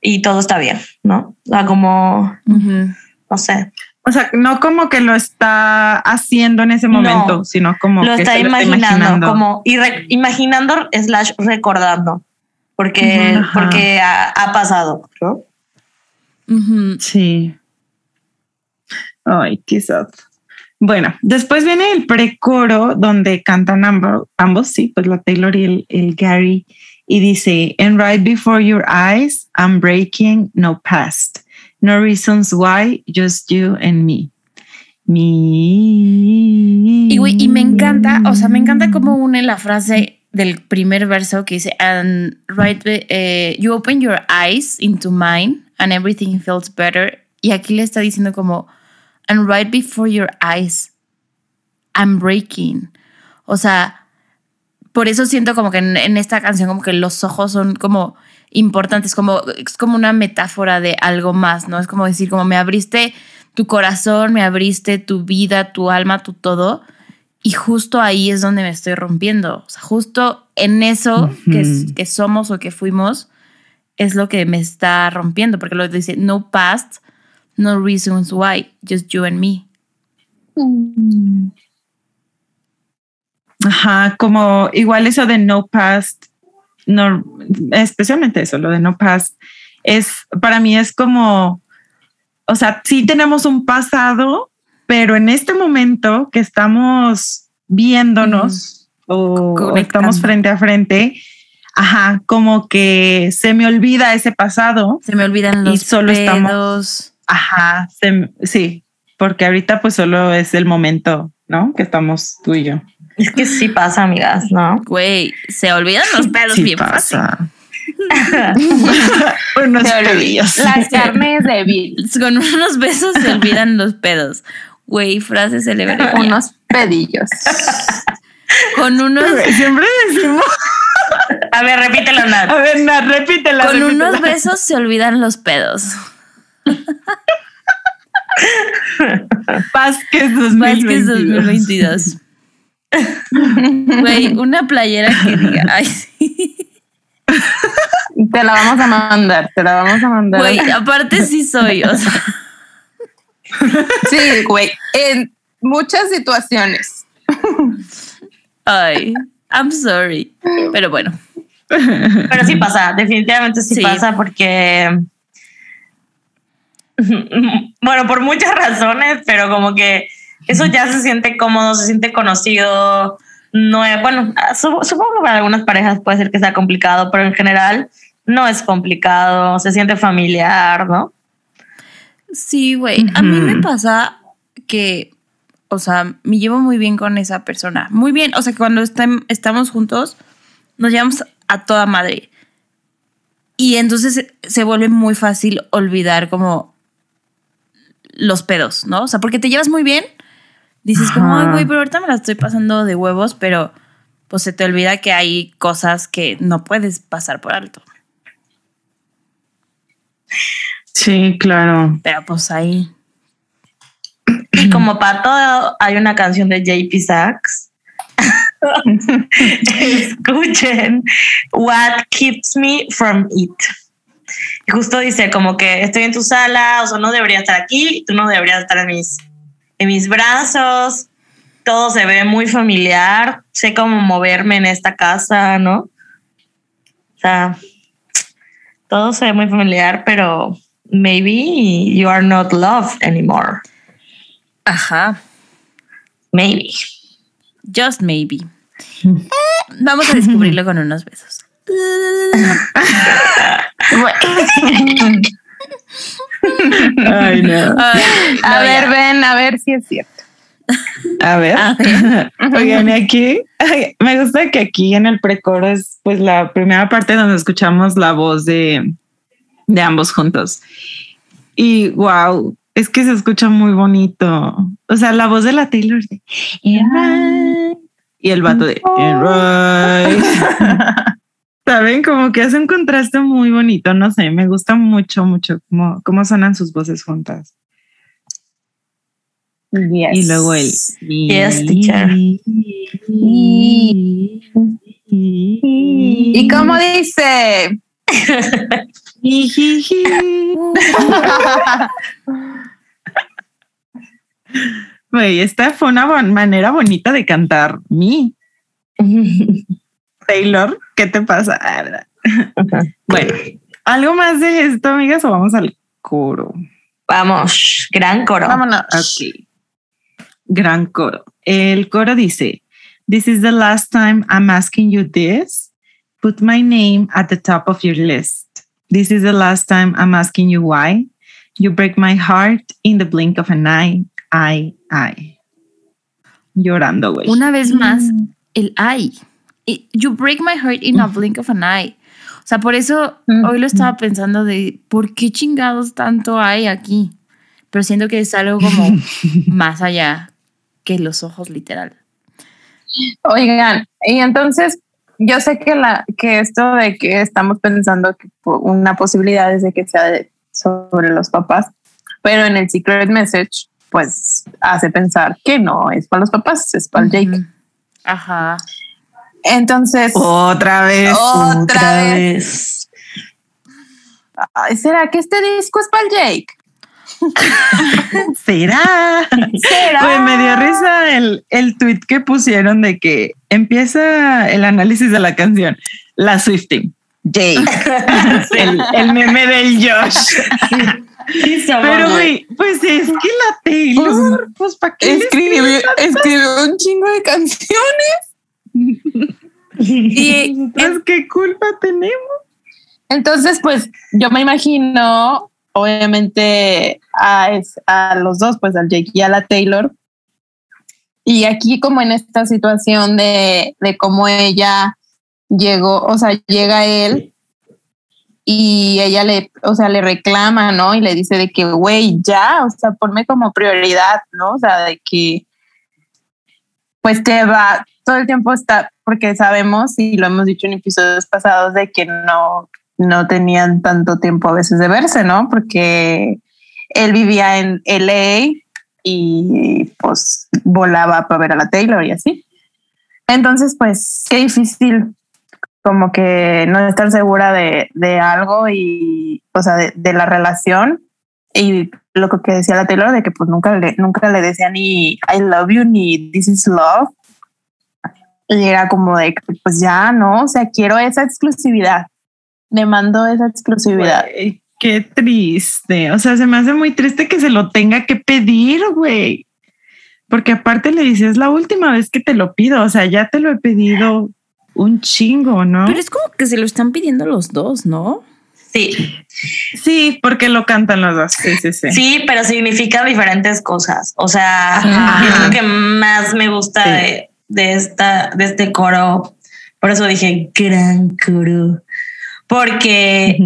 y todo está bien, ¿no? O sea, como, Ujú. no sé, O sea, no como que lo está haciendo en ese No, momento, sino como lo que está se imaginando, como y re- imaginando slash recordando, porque, Ujú, ajá. porque ha, ha pasado, ¿no? Ujú. Sí. Ay, qué sad. Bueno, después viene el precoro donde cantan ambos, ambos, sí, pues la Taylor y el, el Gary, y dice, And right before your eyes, I'm breaking no past. No reasons why, just you and me. Me. Y, güey, y me encanta, o sea, me encanta cómo une la frase del primer verso que dice, and right, eh, you open your eyes into mine and everything feels better. Y aquí le está diciendo como, and right before your eyes, I'm breaking. O sea, por eso siento como que en, en esta canción como que los ojos son como importantes, como, es como una metáfora de algo más, ¿no? Es como decir, como me abriste tu corazón, me abriste tu vida, tu alma, tu todo. Y justo ahí es donde me estoy rompiendo. O sea, justo en eso que, somos o que fuimos es lo que me está rompiendo, porque lo dice, no past, no reasons why, just you and me. Ajá, como igual eso de no past, no, especialmente eso, lo de no past, es para mí es como o sea, sí tenemos un pasado, pero en este momento que estamos viéndonos o, o estamos frente a frente, ajá, como que se me olvida ese pasado. Se me olvidan Y los solo estamos-. Ajá, se- sí, porque ahorita pues solo es el momento, ¿no? Que estamos tú y yo. Es que sí pasa, amigas, ¿no? Güey, se olvidan los pedos Sí bien fácil. pasa. Unos Se olvida. pedillos. La carne es débil. Con unos besos se olvidan los pedos. Güey, frase célebre. Unos pedillos. Con unos, Siempre decimos. A ver, repítelo, Nat. A ver, Nat, repítela. con repítela. unos besos se olvidan los pedos. Vázquez Vázquez 2022. 2022. Güey, una playera que diga. Ay, sí. Te la vamos a mandar, te la vamos a mandar. Güey, aparte sí soy. O sea, Sí, güey. En muchas situaciones. ay, I'm sorry. Pero bueno, Pero sí pasa, definitivamente sí, Sí. pasa porque, bueno, por muchas razones, pero como que eso ya se siente cómodo, se siente conocido. No es, bueno, su- supongo que para algunas parejas puede ser que sea complicado, pero en general no es complicado, se siente familiar, ¿no? sí, güey. A mí me pasa que, o sea, me llevo muy bien con esa persona. Muy bien. O sea, que cuando estamos juntos, nos llevamos a toda madre. Y entonces se- se vuelve muy fácil olvidar como los pedos, ¿no? O sea, porque te llevas muy bien, dices como, ay, güey, pero ahorita me la estoy pasando de huevos, pero pues se te olvida que hay cosas que no puedes pasar por alto. Sí, claro. Pero pues ahí. Y como para todo hay una canción de JP Sachs. Escuchen What Keeps Me From It. Y justo dice como que estoy en tu sala, o sea, no debería estar aquí, tú no deberías estar en mis, en mis brazos. Todo se ve muy familiar. Sé cómo moverme en esta casa, ¿no? O sea, todo se ve muy familiar, pero maybe you are not loved anymore. Ajá. Maybe. Just maybe. Eh, vamos a descubrirlo con unos besos. Ay, no. Ay, A ver, ya. ven, a ver si es cierto. A ver. A ver. Oigan, y aquí ay, me gusta que aquí en el precoro es pues la primera parte donde escuchamos la voz de, de ambos juntos. Y wow, es que se escucha muy bonito. O sea, la voz de la Taylor de y el vato de. Saben, como que hace un contraste muy bonito. No sé, me gusta mucho, mucho cómo, cómo sonan sus voces juntas. Yes. Y luego el. Yes, teacher. ¿Y cómo dice? Güey, esta fue una manera bonita de cantar mi Taylor. ¿Qué te pasa? Ah, ¿verdad? Bueno, ¿algo más de esto, amigas, o vamos al coro? Vamos, gran coro. Vámonos. Ok. Gran coro. El coro dice, This is the last time I'm asking you this. Put my name at the top of your list. This is the last time I'm asking you why. You break my heart in the blink of an eye. I, I. Llorando, güey. Una vez más, el ay. You break my heart in a blink of an eye. O sea, por eso hoy lo estaba pensando de por qué chingados tanto hay aquí. Pero siento que es algo como más allá que los ojos, literal. Oigan, y entonces yo sé que la que esto de que estamos pensando que una posibilidad es de que sea de- sobre los papás, pero en el secret message pues hace pensar que no es para los papás, es para el Jake. Ujú. Ajá. Entonces, Otra vez. otra vez. Ay, ¿será que este disco es para el Jake? ¿Será? ¿Será? Güey, me dio risa el, el tweet que pusieron de que empieza el análisis de la canción. La Swifting. Jake. el, el meme del Josh. Sí, Pero, güey, pues es que la Taylor, pues, ¿para qué? Escribió, escribió un chingo de canciones. Y cosas? ¿Qué culpa tenemos? entonces, pues yo me imagino, obviamente, a, a los dos, pues al Jake y a la Taylor. Y aquí, como en esta situación de, de cómo ella llegó, o sea, llega él y ella le, o sea, le reclama, ¿no? Y le dice de que, güey, ya, o sea, ponme como prioridad, ¿no? O sea, de que, pues que va, todo el tiempo está, porque sabemos y lo hemos dicho en episodios pasados de que no, no tenían tanto tiempo a veces de verse, ¿no? Porque él vivía en LA y pues volaba para ver a la Taylor y así. Entonces, pues, qué difícil como que no estar segura de, de algo y, o sea, de, de la relación y lo que decía la Taylor de que pues nunca le, nunca le decía ni I love you ni this is love. Y era como de que, pues ya, ¿no? O sea, quiero esa exclusividad. Me mando esa exclusividad. Qué triste. O sea, se me hace muy triste que se lo tenga que pedir, güey. Porque aparte le dices, es la última vez que te lo pido. O sea, ya te lo he pedido un chingo, ¿no? Pero es como que se lo están pidiendo los dos, ¿no? Sí, Sí, porque lo cantan los dos. Sí, sí, sí. sí, pero significa diferentes cosas. O sea, Ajá. es lo que más me gusta Sí. de, de esta, de este coro. Por eso dije gran coro. Porque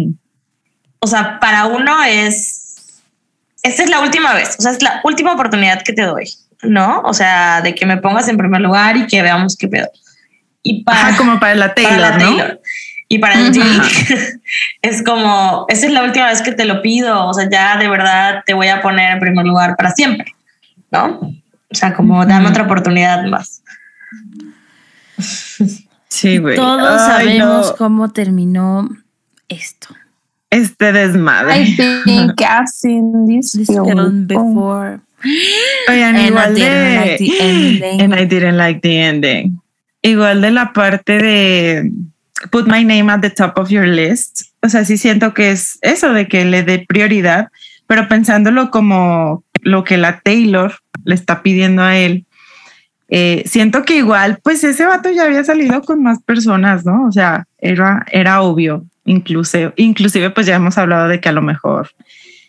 o sea, para uno es, esta es la última vez, o sea, es la última oportunidad que te doy, ¿no? O sea, de que me pongas en primer lugar y que veamos qué pedo. Y para, Ajá, como para la Taylor, para la ¿no? Taylor. Y para el Jake es como, esta es la última vez que te lo pido, o sea, ya de verdad te voy a poner en primer lugar para siempre, ¿no? O sea, como dame otra oportunidad más. Sí, güey. Todos Ay, sabemos no. cómo terminó esto. Este desmadre. I think I've seen this, This film film before. Oigan, And I igual didn't de. like the ending. And I didn't like the ending. Igual de la parte de put my name at the top of your list. O sea, sí siento que es eso de que le dé prioridad, pero pensándolo como lo que la Taylor le está pidiendo a él. eh, siento que igual, pues ese vato ya había salido con más personas, ¿no? O sea, era, era obvio. Inclusive, inclusive, pues ya hemos hablado de que a lo mejor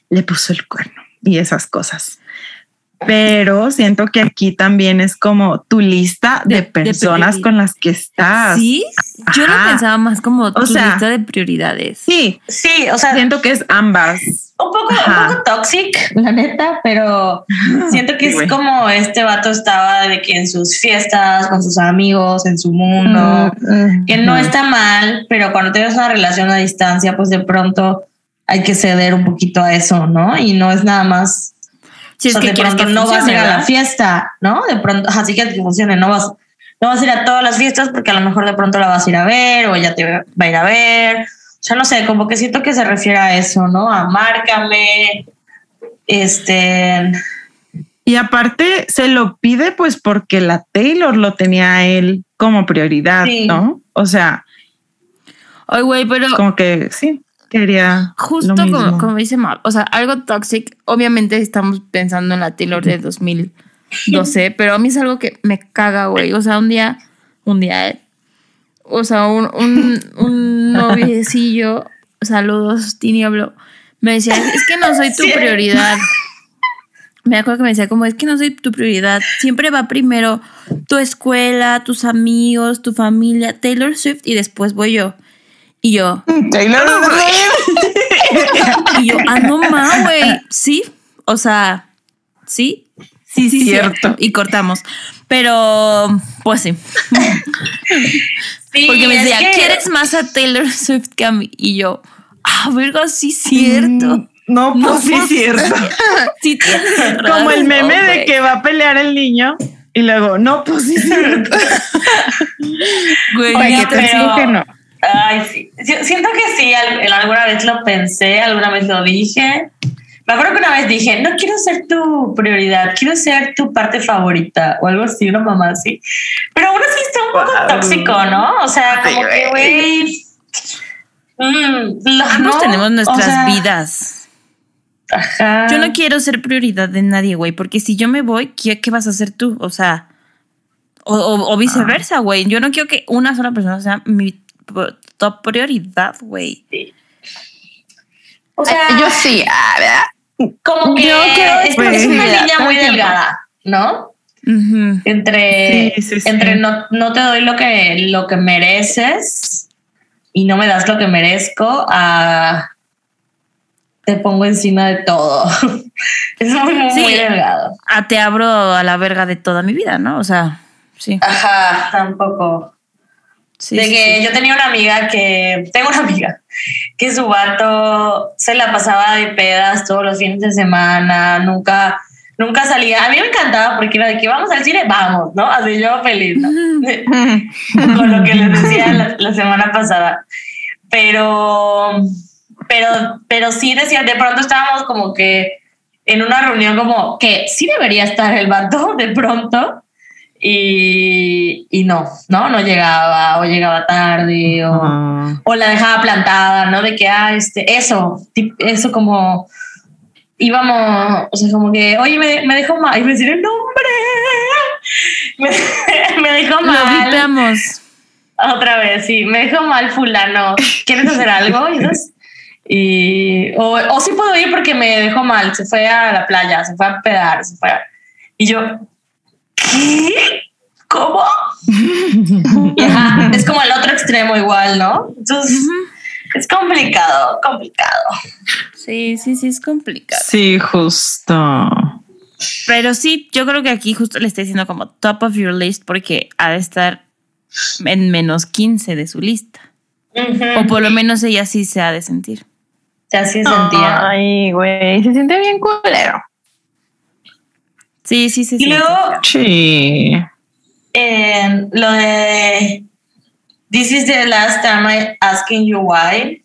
le puso el cuerno y esas cosas. Pero siento que aquí también es como tu lista de, personas con las que estás. Sí, yo lo pensaba más como tu sea- lista de prioridades. Sí, Sí, o sea, siento que es ambas. un poco, un poco toxic, la neta, pero siento que Sí, es como este vato estaba de que en sus fiestas, con sus amigos, en su mundo, Mm, que no está mal, pero cuando tienes una relación a distancia, pues de pronto hay que ceder un poquito a eso, ¿no? Y no es nada más, Si es o sea, que de quieres que no vas a ir a la fiesta, ¿no? De pronto, así que que funcione, no vas, no vas a ir a todas las fiestas porque a lo mejor de pronto la vas a ir a ver o ella te va a ir a ver. O sea, no sé, como que siento que se refiere a eso, ¿no? A márcame, este, Y aparte se lo pide pues porque la Taylor lo tenía a él como prioridad, Sí. ¿no? O sea, Ay, güey, pero como que sí, quería justo como, como dice Mal, o sea, algo toxic, obviamente estamos pensando en la Taylor de 2012, pero a mí es algo que me caga, güey. O sea, un día, un día, eh, o sea, un, un, un noviecillo, saludos, Tinieblo, me decía, es que no soy tu Sí. prioridad. Me acuerdo que me decía, como es que no soy tu prioridad. Siempre va primero tu escuela, tus amigos, tu familia, Taylor Swift y después voy yo. Y yo, Taylor y yo, ah, no más, güey. Sí, o sea, sí, Sí, sí, cierto. Y cortamos. Pero, pues sí. sí, Porque me decía, que- ¿quieres más a Taylor Swift que a mí? Y yo, ah, verga, sí, cierto. Mm, No, pues No, sí, pues, cierto. Sí, tienes Como el meme de que va a pelear el niño y luego, no, pues sí, cierto. Güey, Oye, que no. Ay, sí. Siento que sí, alguna vez lo pensé, alguna vez lo dije. Me acuerdo que una vez dije, no quiero ser tu prioridad, quiero ser tu parte favorita o algo así, una mamá así. Pero aún así está un poco Wow. tóxico, ¿no? O sea, Sí, como que, güey. Mm, Ambos no, tenemos o nuestras sea, vidas. Ajá. Yo no quiero ser prioridad de nadie, güey, porque si yo me voy, ¿qué, qué vas a hacer tú? O sea, o, o- o viceversa, güey. Yo no quiero que una sola persona sea mi top prioridad, güey. O sea, yo sí, ah, ¿verdad? como que yo es, es una línea muy delgada, ¿no? Entre, Sí, sí, sí. entre no, no te doy lo que, lo que mereces y no me das lo que merezco a te pongo encima de todo. es muy, muy, Sí. muy delgado. Ah, te abro a la verga de toda mi vida, ¿no? O sea, sí. Ajá, tampoco. Sí de que sí. yo tenía una amiga que, tengo una amiga, que su vato se la pasaba de pedas todos los fines de semana, nunca, nunca salía. A mí me encantaba porque era de que vamos al cine, vamos, ¿no? Así yo feliz, ¿no? Con lo que les decía la, la semana pasada. Pero, pero, pero sí decía, de pronto estábamos como que en una reunión como que sí debería estar el vato de pronto y, y no, no, no llegaba o llegaba tarde o, o la dejaba plantada, ¿no? De que, ah, este, eso, eso como íbamos, o sea, como que, oye, me, me dejó mal, y me decir el nombre, me, me dejó Lo mal. vipeamos. Otra vez, sí, me dejó mal fulano. ¿Quieres hacer algo? Y, entonces- y- o, o sí puedo ir porque me dejó mal. Se fue a la playa, se fue a pedar, se fue a- Y yo, ¿qué? ¿Cómo? Ajá, es como el otro extremo igual, ¿no? Entonces, es complicado, complicado. Sí, sí, sí, es complicado. Sí, justo. Pero sí, yo creo que aquí justo le estoy diciendo como top of your list porque ha de estar en menos 15 de su lista. O por lo menos ella sí se ha de sentir. O sea, así sentía. Ay, güey, se siente bien culero. Sí, sí, sí. y sí. luego, Sí. en lo de This is the last time I asking you why.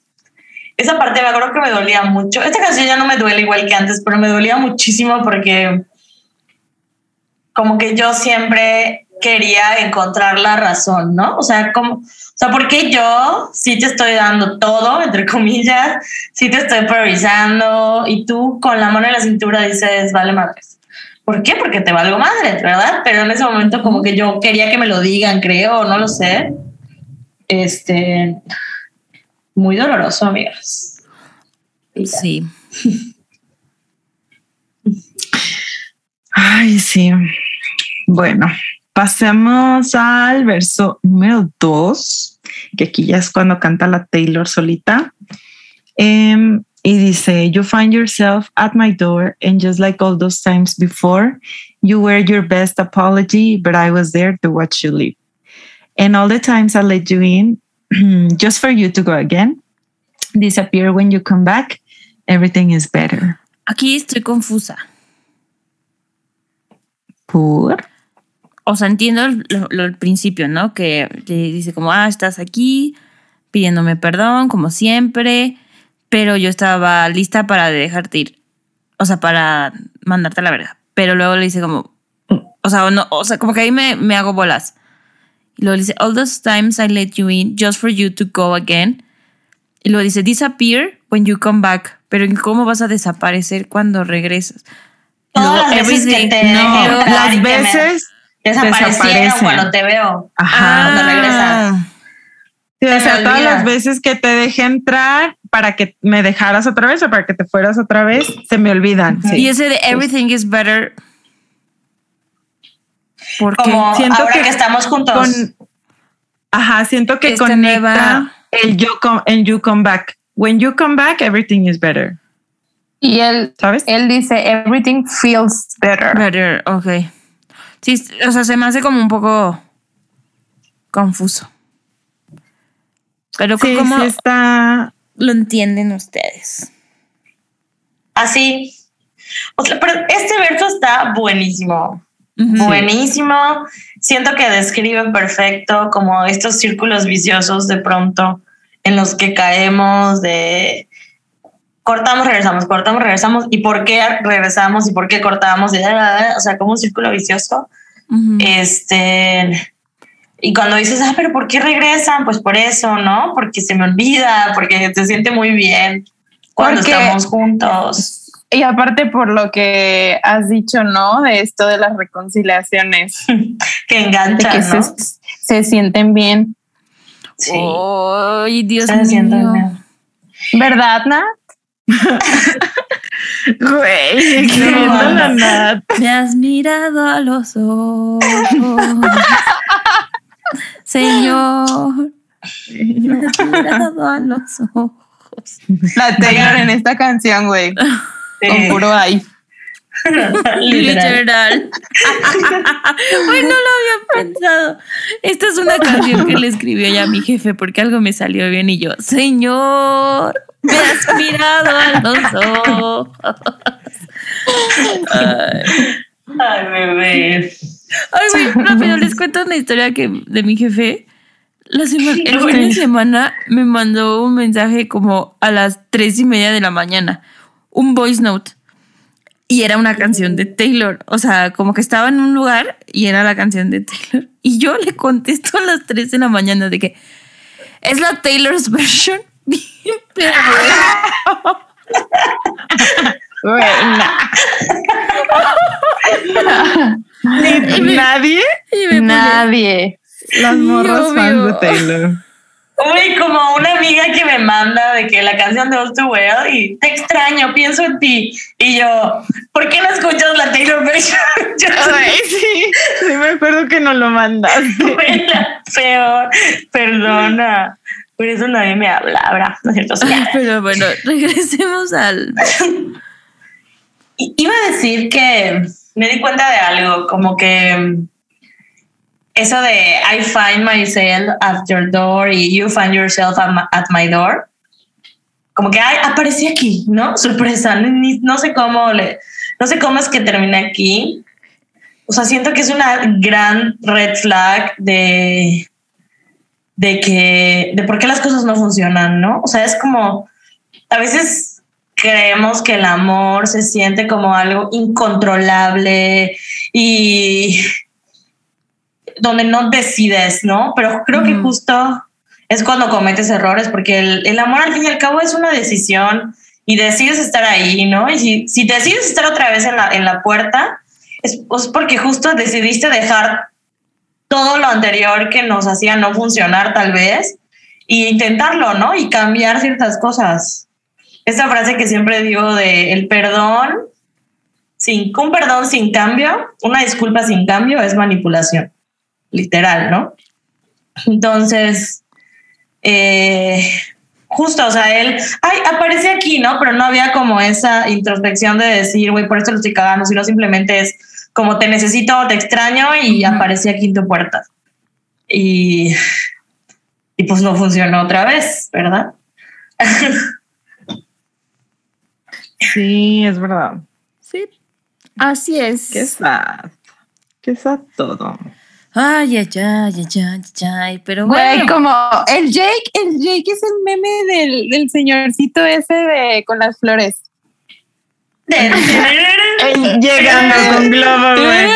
Esa parte me acuerdo que me dolía mucho. Esta canción ya no me duele igual que antes, pero me dolía muchísimo porque como que yo siempre quería encontrar la razón, ¿no? O sea, como, o sea, porque yo sí te estoy dando todo, entre comillas, sí te estoy priorizando y tú con la mano en la cintura dices, vale madres. ¿Por qué? Porque te valgo madre, ¿verdad? Pero en ese momento como que yo quería que me lo digan, creo, no lo sé. Este, muy doloroso, amigas. Sí. Ay, sí. Bueno, pasemos al verso número dos, que aquí ya es cuando canta la Taylor solita. Em, y dice, You find yourself at my door, and just like all those times before, you were your best apology, but I was there to watch you leave. And all the times I let you in, just for you to go again, disappear when you come back, everything is better. Aquí estoy confusa. Por. O sea, entiendo el- el principio, ¿no? Que le dice como, ah, estás aquí pidiéndome perdón, como siempre, pero yo estaba lista para dejarte ir. O sea, para mandarte a la verga. Pero luego le dice como, o sea, no, o sea, como que ahí me, me hago bolas. Y luego le dice, all those times I let you in just for you to go again. Y luego dice, disappear when you come back. Pero ¿cómo vas a desaparecer cuando regresas? Todas luego, las veces que te No, las veces desaparecieron desaparecen. cuando te veo. Ajá. cuando regresas. Sí, o Se sea, todas las veces que te dejé entrar para que me dejaras otra vez o para que te fueras otra vez, se me olvidan. sí. Y ese de everything is better. Porque Como Siento ahora que que, estamos juntos. Con, ajá, siento que Esta conecta nueva- el you come, el you come back. When you come back, everything is better. Y él, ¿Sabes? él dice, everything feels better. better, ok. Sí, o sea, se me hace como un poco confuso. Pero Sí, ¿cómo sí está. lo entienden ustedes? Así. O sea, pero este verso está buenísimo. Buenísimo. Siento que describe perfecto como estos círculos viciosos de pronto en los que caemos de cortamos, regresamos, cortamos, regresamos y por qué regresamos y por qué cortamos, y, o sea, como un círculo vicioso. Este Y cuando dices, ah, pero ¿por qué regresan? Pues por eso, ¿no? Porque se me olvida, porque se siente muy bien cuando Porque- estamos juntos. Y aparte por lo que has dicho, ¿no? De esto de las reconciliaciones, Que enganchan, que ¿no? se, se sienten bien. Sí. Ay, Dios Se sienten mío. bien. ¿Verdad, Nat? Güey, no. Nat. Me has mirado a los ojos. Señor, me has mirado a los ojos. La Taylor en esta canción, güey. Con Sí. puro ahí. Literal. No lo había pensado. Esta es una canción que le escribió ya mi jefe porque algo me salió bien y yo, Señor, me has mirado a los ojos. Ay. Ay, bebé. Ay, güey, rápido, les cuento una historia que de mi jefe. La semana, el fin de semana me mandó un mensaje como a las tres y media de la mañana, un voice note. Y era una canción de Taylor. O sea, como que estaba en un lugar y era la canción de Taylor. Y yo le contesto a las 3 de la mañana de que es la Taylor's version. Pero, Güey, na- Nadie. Nadie. Las morras fans de Taylor. Uy, como una amiga que me manda de que la canción de All Too Well y te extraño, pienso en ti. Y yo, ¿por qué no escuchas la Taylor version? Sí, sí me acuerdo que nos lo mandaste. la peor. Perdona. Por eso nadie me habla. Ahora, no es cierto. Pero bueno, regresemos al. Iba a decir que me di cuenta de algo, como que mm, eso de I find myself at your door y you find yourself at my, door. Como que ay, aparecí aquí, ¿no? Sorpresa, no sé cómo le, no sé cómo es que terminé aquí. O sea, siento que es una gran red flag de de que de por qué las cosas no funcionan, ¿no? O sea, es como a veces creemos que el amor se siente como algo incontrolable y donde no decides, ¿no? Pero creo que justo es cuando cometes errores, porque el, el amor al fin y al cabo es una decisión y decides estar ahí, ¿no? Y si, si decides estar otra vez en la, en la puerta, es pues porque justo decidiste dejar todo lo anterior que nos hacía no funcionar tal vez y intentarlo, ¿no? Y cambiar ciertas cosas. Esa frase que siempre digo de el perdón, sin, un perdón sin cambio, una disculpa sin cambio es manipulación, literal, ¿no? Entonces, eh, justo, o sea, él, ay, aparece aquí, ¿no? Pero no había como esa introspección de decir, güey, por esto lo estoy cagando, sino simplemente es como te necesito, te extraño y aparecí aquí en tu puerta. Y, y pues no funcionó otra vez, ¿verdad? Sí, es verdad. Sí, así es. Qué sad. Qué sad todo. Ay, ay, ay, ay, ay, ay, pero Güey, bueno. como el Jake, el Jake es el meme del, del señorcito ese de con las flores. Llegando con globo, güey.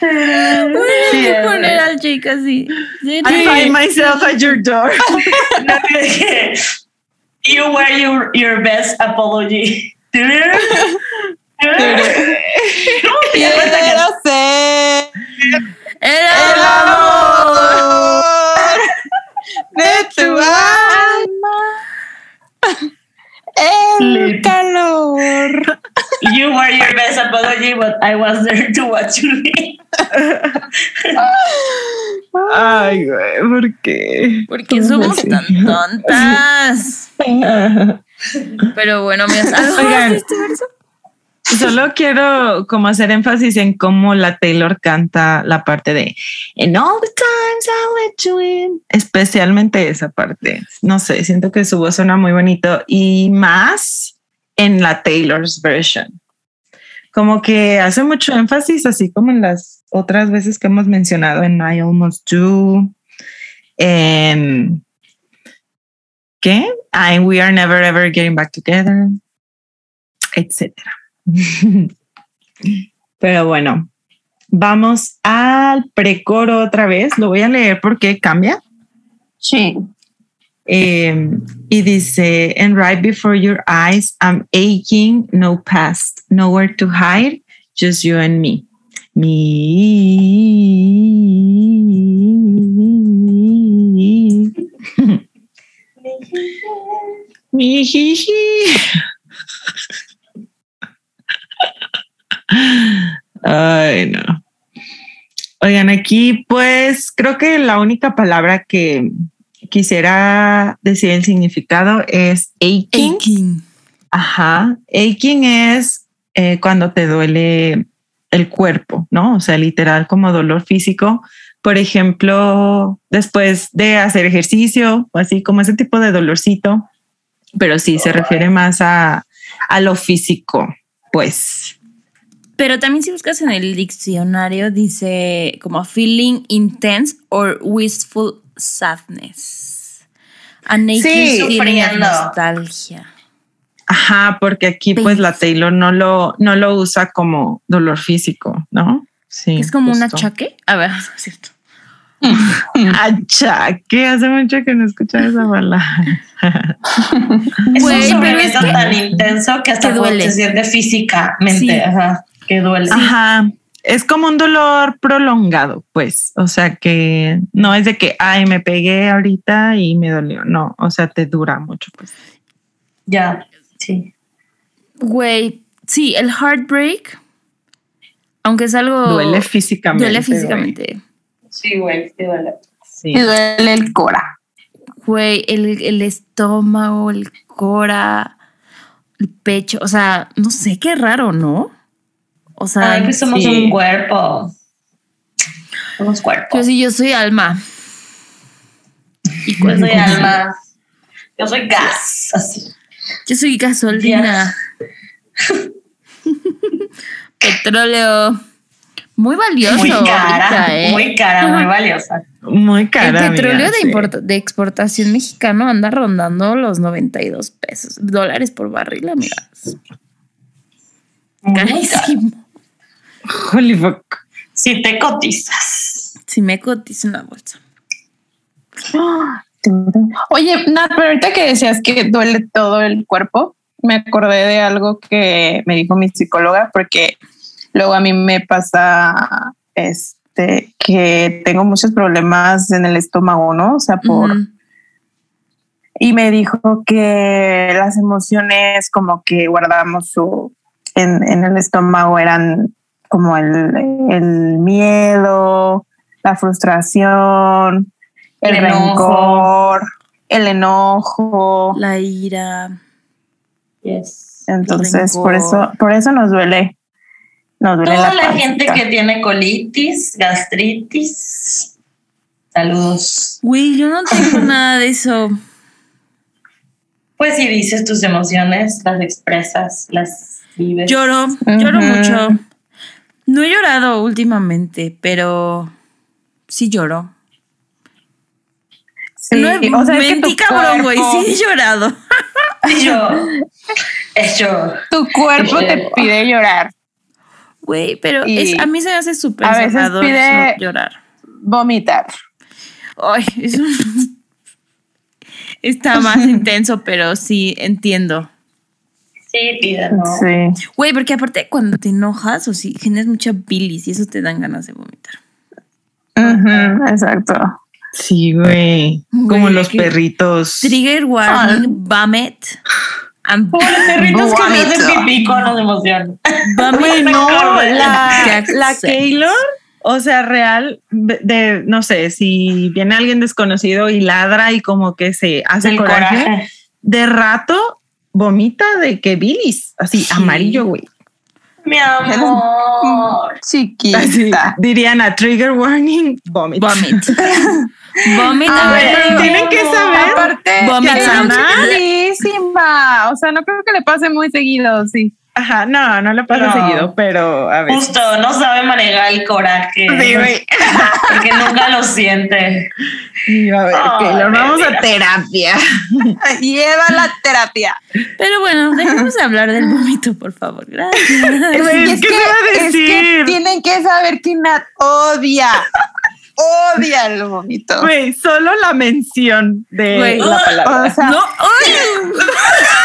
Sí, que poner al Jake así. I find myself at your door. No, you were your, your best apology. Quiero ser El el amor. de tu alma. El calor. You were your best apology, but I was there to watch you leave. Ay, güey, ¿por qué? Porque somos tan tontas. Pero bueno, me ¿algo más Oigan. este? Solo quiero como hacer énfasis en cómo la Taylor canta la parte de In all the times I let you in. Especialmente esa parte. No sé, siento que su voz suena muy bonito y más en la Taylor's version. Como que hace mucho énfasis, así como en las otras veces que hemos mencionado en I Almost Do. En ¿qué? And we are never ever getting back together, etcétera. Pero bueno, Vamos al precoro otra vez. Lo voy a leer porque cambia. Sí. Eh, y dice, and right before your eyes, I'm aching, no past, nowhere to hide, just you and me. Me. Me. Ay, no. Oigan, aquí pues creo que la única palabra que quisiera decir el significado es aching. Aching. Ajá. Aching es eh, cuando te duele el cuerpo, ¿no? O sea, literal como dolor físico. Por ejemplo, después de hacer ejercicio o así como ese tipo de dolorcito, pero sí se refiere más a, a lo físico, pues. Pero también si buscas en el diccionario dice como feeling intense or wistful sadness. A naked Sí. nostalgia. Ajá, porque aquí pues la Taylor no lo, no lo usa como dolor físico, ¿no? Sí. Es como un achaque. A ver, es cierto. Achaque, hace mucho que no escuchaba esa palabra. Es Güey, un pero sufrimiento es que- tan intenso que hasta duele. se siente físicamente. Sí. Ajá, que duele. Ajá. Es como un dolor prolongado, pues. O sea que no es de que, ay, me pegué ahorita y me dolió. No, o sea, te dura mucho, pues. Ya, sí. Güey, sí, el heartbreak, aunque es algo... Duele físicamente. Duele güey. físicamente. Sí, güey, sí duele. Sí. Duele el cora. Güey, el, el estómago, el cora, el pecho, o sea, no sé, qué raro, ¿no? O sea, Ay, pues somos sí. un cuerpo. Somos cuerpo. yo sí, yo soy alma. ¿Y Yo soy alma. Yo soy gas. Así. Yo soy gasolina. Petróleo. Muy valioso. Muy cara. ahorita, ¿eh? Muy cara, muy valiosa. Muy cara. El petróleo amiga, de, sí. importa- de exportación mexicano anda rondando los 92 pesos, dólares por barril, amigas. Carísimo. Holy fuck. Si te cotizas. Si me cotizo una bolsa. Oye, Nat, pero ahorita que decías que duele todo el cuerpo, me acordé de algo que me dijo mi psicóloga, porque luego a mí me pasa este que tengo muchos problemas en el estómago, ¿no? O sea, por y me dijo que las emociones como que guardamos su, en, en el estómago eran como el, el miedo, la frustración, el, rencor, el enojo. La ira. Yes. Entonces, por eso, por eso nos duele. Nos duele Toda la, la gente que tiene colitis, gastritis. Saludos. Güey, yo no tengo nada de eso. Pues si dices tus emociones, las expresas, las vives. Lloro, lloro mucho. No he llorado últimamente, pero sí lloro. Sí, no he, o sea, es que mentí cabrón, güey, sí he llorado. Y yo. Es yo. Tu cuerpo te pide llorar, Güey, pero es, a mí se me hace súper a veces pide- llorar. vomitar. Ay, eso está más intenso, pero sí entiendo. ¿No? Sí. Güey, porque aparte cuando te enojas o si generas mucha bilis y eso te dan ganas de vomitar. Ujú, exacto. Sí, güey. Como los perritos. Trigger warning, vomit. And Como los perritos que no hacen pipí con las emociones. vomit. No, la, la. Taylor, o sea, real, de, no sé, si viene alguien desconocido y ladra y como que se hace El coraje, coraje. de rato vomita de que bilis, así Sí. amarillo, güey. Mi amor. Así, Chiquita. dirían a trigger warning, vomit. Vomit. Vomit. A ver, tienen que saber Aparte, Vomit que es sounds- malísima. O sea, no creo que le pase muy seguido, sí. Ajá, no, no le pasa No. seguido, pero a veces. Justo, no sabe manejar el coraje. Sí, güey. Porque nunca lo siente. Y a ver, Ay, Keylor, vamos a terapia. Lleva la terapia. Pero bueno, dejemos de hablar del vómito, por favor. Gracias. Es ¿qué se va a es que decir? tienen que saber que Nat odia, odia el vómito. Güey, solo la mención de la palabra. O sea, No, ¡ay!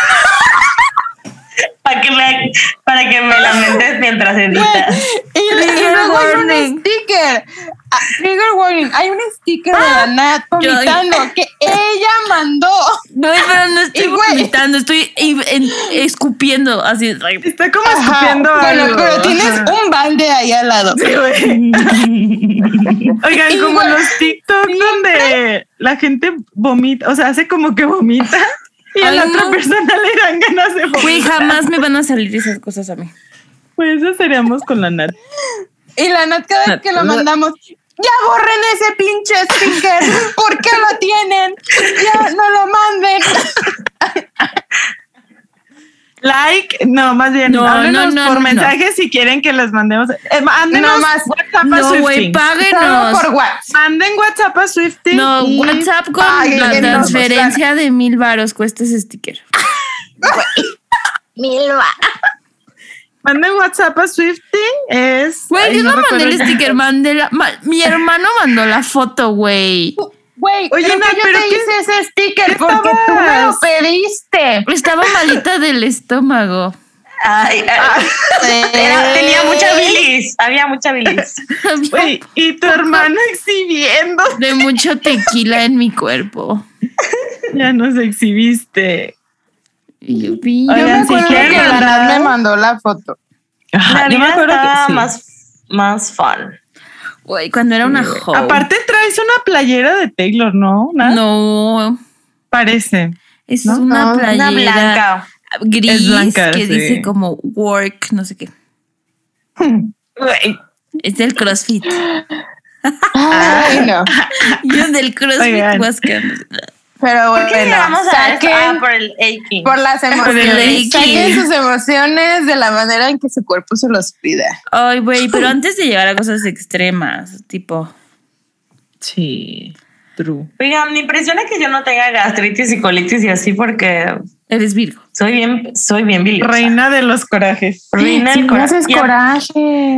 Para que me, para que me lamentes mientras editas. y, y Trigger luego hay un warning. sticker. Ah, trigger warning. Hay un sticker de la Nat yo- vomitando que ella mandó. No, pero no estoy vomitando, estoy en- en- escupiendo así. Está como Ajá. escupiendo Bueno, algo. pero tienes Ajá. un balde ahí al lado. Sí, güey. Oigan, Y, como los TikTok donde la gente vomita, o sea, hace como que vomita y a la Ay, otra no. persona le dan ganas de vomitar. Güey, jamás me van a salir esas cosas a mí. Pues eso seríamos con la Nat. Y la Nat cada vez que lo mandamos, ya borren ese pinche sticker. ¿Por qué lo tienen? Ya no lo manden. Like, no, más bien, No, háblenos no, no, por no. mensaje si quieren que les mandemos. Eh, mándenos No más. WhatsApp a No, güey, páguenos. por WhatsApp. Manden WhatsApp a Swifting. No, y- WhatsApp con la transferencia de mil varos cuesta ese sticker. Manden WhatsApp a Swifting. Es. Güey, yo no, mandé el sticker, mandé la, ma- mi hermano mandó la foto, güey. Güey, Oye, que yo ¿pero te qué- hice ese sticker qué porque tú me lo pediste. Estaba malita del estómago. Ay, ay, era- tenía mucha bilis. Había mucha bilis. Y tu hermano exhibiendo. De mucho tequila en mi cuerpo. Ya nos exhibiste. Yo vi. Yo me Oigan, si acuerdo que me mandó la foto. Ajá, La yo me acuerdo que estaba sí. más, más fun. Güey, cuando era una joven. Aparte traes una playera de Taylor, ¿no? No, Parece. es ¿No? una No, una playera Una blanca. gris Es blanca, que sí. dice como work, no sé qué. Güey, Es del CrossFit. Ay, no. Yo del CrossFit Oigan. Pero ¿Por qué bueno, llegamos a Ah, por el aching. por las emociones. Saquen sus emociones de la manera en que su cuerpo se los pida. Ay, güey, pero antes de llegar a cosas extremas, tipo. Sí, true. Oigan, me impresiona que yo no tenga gastritis y colitis y así porque Eres Virgo. soy bien, soy bien biliosa. Reina de los corajes. Reina del Si corazón. haces Y a- coraje.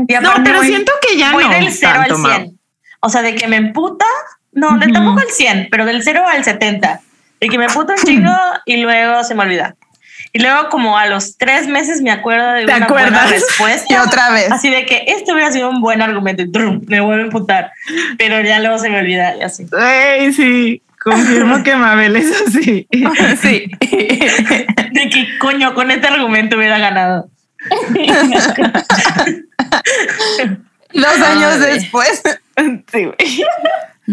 y No, pero voy- siento que ya voy no. del 0 al tanto, 100. Mau. O sea, de que me emputa, no, de Ujú. tampoco al 100, pero del 0 al 70. De que me emputa un chingo y luego se me olvida. Y luego como a los tres meses me acuerdo de ¿Te una acuerdas? buena respuesta. Y otra vez. Así de que este hubiera sido un buen argumento y trum, me vuelve a emputar. Pero ya luego se me olvida y así. Ey, sí, confirmo que Mabel es así. Sí. De que coño, con este argumento hubiera ganado. Dos años Ay. después. Sí, güey.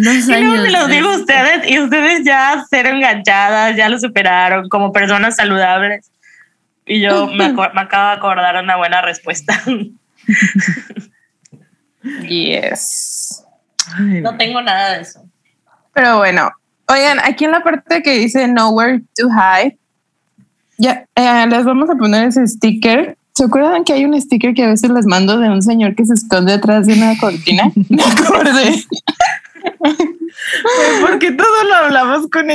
Dos Y luego años. se los de- digo a ustedes y ustedes ya cero enganchadas, ya lo superaron como personas saludables. Y yo me, me acabo de acordar una buena respuesta. Yes. Ay, No tengo nada de eso. Pero bueno, oigan, aquí en la parte que dice Nowhere to Hide, ya eh, les vamos a poner ese sticker. ¿Se acuerdan que hay un sticker que a veces les mando de un señor que se esconde atrás de una cortina? Me acordé. Güey, ¿Por qué todo lo hablamos con?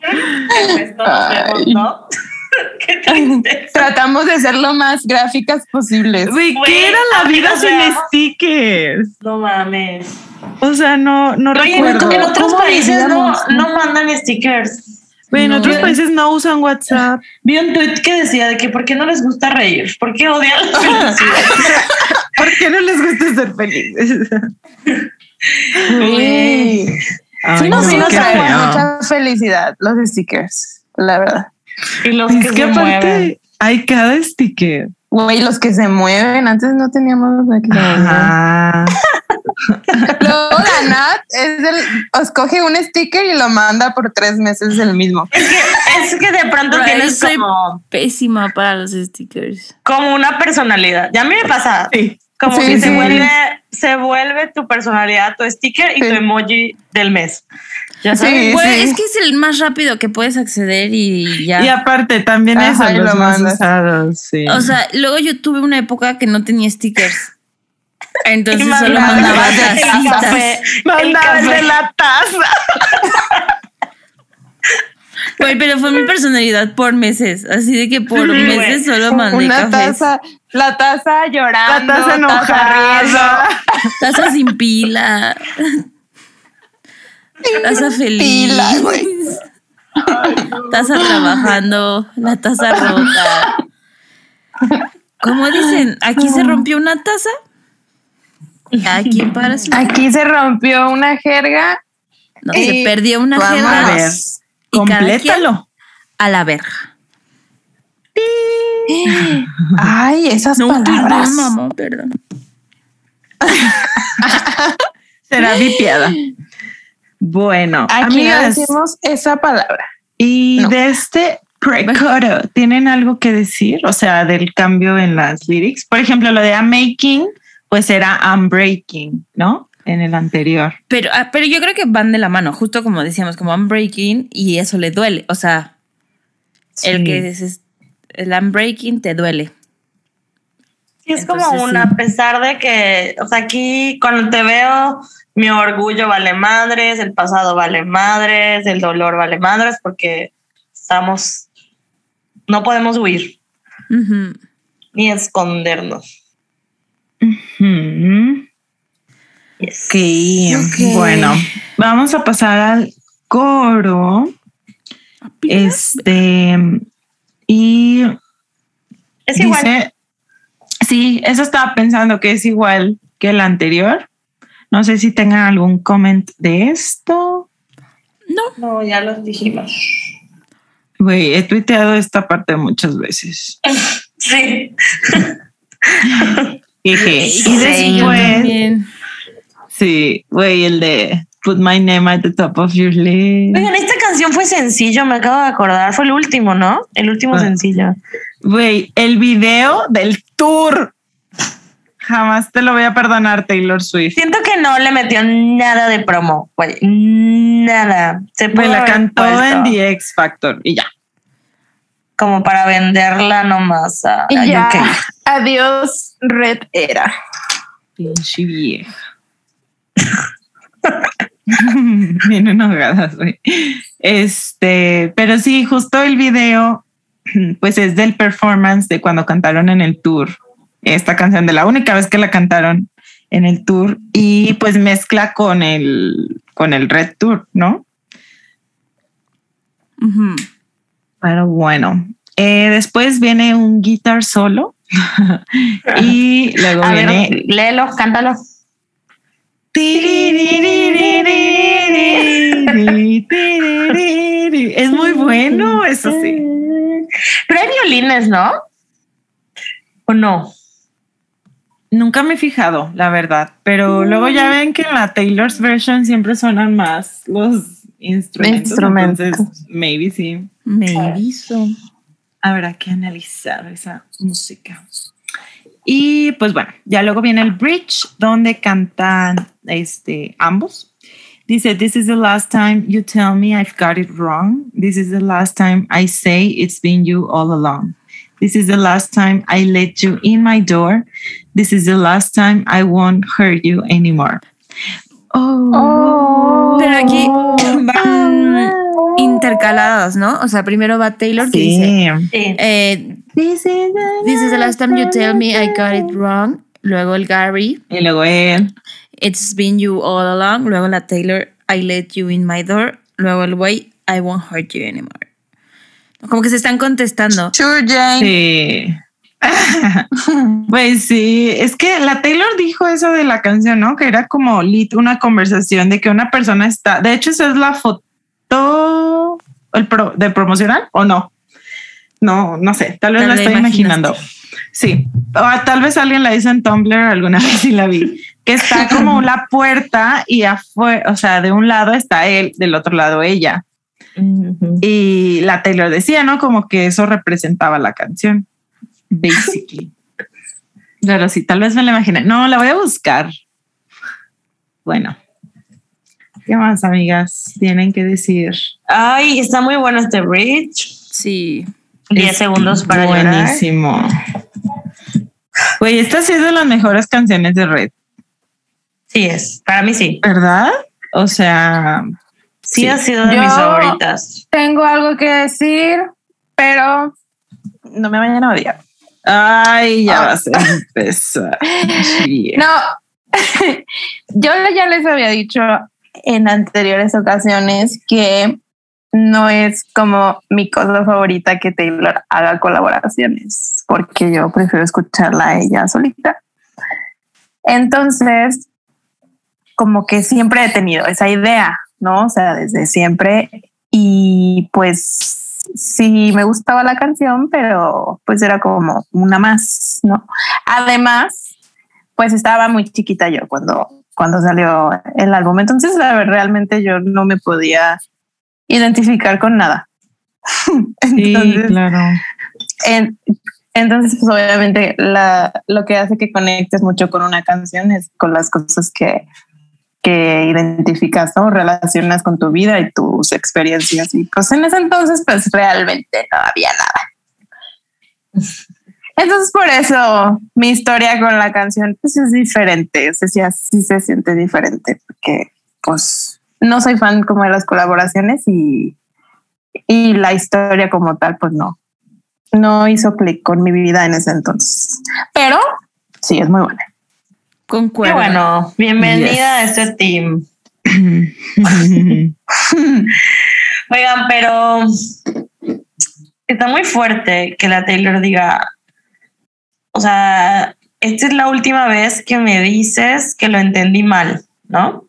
Pues no. Qué. Tratamos de ser lo más gráficas posibles. Güey, ¿qué era la vida sin veamos. stickers? No mames. O sea, no, no Oye, en, recuerdo. en otros ¿Cómo países no, no mandan stickers. Güey, en No. otros países no usan WhatsApp. Vi un tweet que decía de que ¿por qué no les gusta reír? ¿Por qué odian la felicidad? ¿Por qué no les gusta ser felices? Sí, Ay, sí nos, no, sí nos traen feo. mucha felicidad los stickers, la verdad. Y los Es que, que se mueven. aparte hay cada sticker. Güey, los que se mueven, antes no teníamos movían. Ajá. Luego la Nat es el, escoge un sticker y lo manda por tres meses el mismo. Es que, es que de pronto Pero tienes soy- como, Pésima para los stickers. como una personalidad. Ya a mí me pasa Sí. Como Sí, que se vuelve, se vuelve tu personalidad, tu sticker y Sí. tu emoji del mes. Ya Sí, sabes. Pues, sí. Es que es el más rápido que puedes acceder y ya. Y aparte, también Ajá, eso, y los lo más usados, sí. O sea, luego yo tuve una época que no tenía stickers. Entonces Y solo mandaba tacitas. café, el Mandaba el café. de la taza. Güey, pero fue mi personalidad por meses. Así de que por meses solo mandé Una cafés. taza, la taza La llorando, taza enojada. riendo. Taza sin pila. Taza feliz. Pila, güey. Taza trabajando. La taza rota. ¿Cómo dicen? Aquí se rompió una taza. Aquí para su. Aquí se rompió una jerga. No, y se perdió una jerga. A ver, Y cada complétalo. A la verga. Ay, esas No, palabras. perdón, mamá, perdón. Será vipiada. Bueno, Aquí no amigas, decimos esa palabra. y no. de este precoto, ¿tienen algo que decir? O sea, del cambio en las lyrics. Por ejemplo, lo de I'm making, pues era I'm breaking, ¿no? En el anterior. Pero, ah, pero yo creo que van de la mano, justo como decíamos, como unbreaking y eso le duele. O sea, el que es el unbreaking te duele. Sí, es Entonces, como un, sí. a pesar de que, o sea, aquí cuando te veo, mi orgullo vale madres, el pasado vale madres, el dolor vale madres, porque estamos, no podemos huir ni escondernos. Yes. Ok, Ok. bueno, vamos a pasar al coro. Este, y Es igual. dice, sí, eso estaba pensando que es igual que el anterior. No sé si tengan algún comment de esto. No, No, ya los dijimos. Güey, he tuiteado esta parte muchas veces. Sí. Y yo después, sí, güey, el de Put my name at the top of your list. Oigan, esta canción fue sencillo, me acabo de acordar. Fue el último, ¿no? El último sencillo. Güey, el video del tour. Jamás te lo voy a perdonar, Taylor Swift. Siento que no le metió nada de promo, güey. Nada. Se Me la cantó puesto en The X Factor y ya. Como para venderla nomás a, Y a ya, UK. adiós, Red Era. Pinche vieja. Bien enojadas, güey. Este, pero sí, justo el video, pues es del performance de cuando cantaron en el tour. Esta canción de la única vez que la cantaron en el tour y pues mezcla con el con el Red Tour, ¿no? Pero bueno, eh, después viene un guitar solo y luego A viene ver, léelo, cántalo. Es muy bueno, eso sí. Pero hay violines, ¿no? ¿O no? Nunca me he fijado, la verdad, pero luego ya ven que en la Taylor's version siempre suenan más los instrumentos. Instrumentos. Entonces, maybe sí. Me hizo. Habrá que analizar esa música. Y pues bueno, ya luego viene el bridge donde cantan este, ambos. Dice, this is the last time you tell me I've got it wrong. This is the last time I say it's been you all along. This is the last time I let you in my door. This is the last time I won't hurt you anymore. Oh. Pero aquí van intercaladas, ¿no? O sea, primero va Taylor que dice, Sí. Sí. eh, This is the This is the last time you tell me I got it wrong. Luego el Gary, Y luego él. It's been you all along. Luego la Taylor, I let you in my door. Luego el way, I won't hurt you anymore. Como que se están contestando. Sure, Jane. Sí. Pues sí, es que la Taylor dijo eso de la canción, ¿no? Que era como lit, una conversación de que una persona está, de hecho esa es la foto el pro- de promocional o no. No, no sé, tal vez Tal la estoy imaginaste. imaginando. Sí, o tal vez alguien la hizo en Tumblr alguna vez sí la vi, que está como la puerta y afuera, o sea, de un lado está él, del otro lado ella. Y la Taylor decía, ¿no? Como que eso representaba la canción, basically. Pero sí, tal vez me la imaginé. No, la voy a buscar. Bueno. ¿Qué más, amigas? Tienen que decir. Ay, está muy bueno este bridge. Sí. 10 segundos para llorar. Buenísimo. Güey, esta sí es de las mejores canciones de Red, Sí es, para mí sí. ¿verdad? O sea, Sí, Sí. ha sido de Yo- mis favoritas. Tengo algo que decir, pero no me vayan a odiar. Ay, ya Ah. vas a empezar. No, yo ya les había dicho en anteriores ocasiones que no es como mi cosa favorita que Taylor haga colaboraciones, porque yo prefiero escucharla a ella solita. Entonces, como que siempre he tenido esa idea, ¿no? O sea, desde siempre. Y pues sí, me gustaba la canción, pero pues era como una más, ¿no? Además, pues estaba muy chiquita yo cuando, cuando salió el álbum. Entonces, la realmente yo no me podía identificar con nada. Sí, Entonces, claro. en- entonces, pues obviamente la, lo que hace que conectes mucho con una canción es con las cosas que, que identificas o relacionas con tu vida y tus experiencias. Y pues en ese entonces, pues realmente no había nada. Entonces, por eso mi historia con la canción pues es diferente. O sea, sí, se siente diferente porque pues no soy fan como de las colaboraciones y, y la historia como tal, pues no, no hizo clic con mi vida en ese entonces. Pero sí, es muy buena. Qué Concuerdo. bueno, bienvenida Yes. a este team. Oigan, pero está muy fuerte que la Taylor diga, o sea, esta es la última vez que me dices que lo entendí mal, ¿no?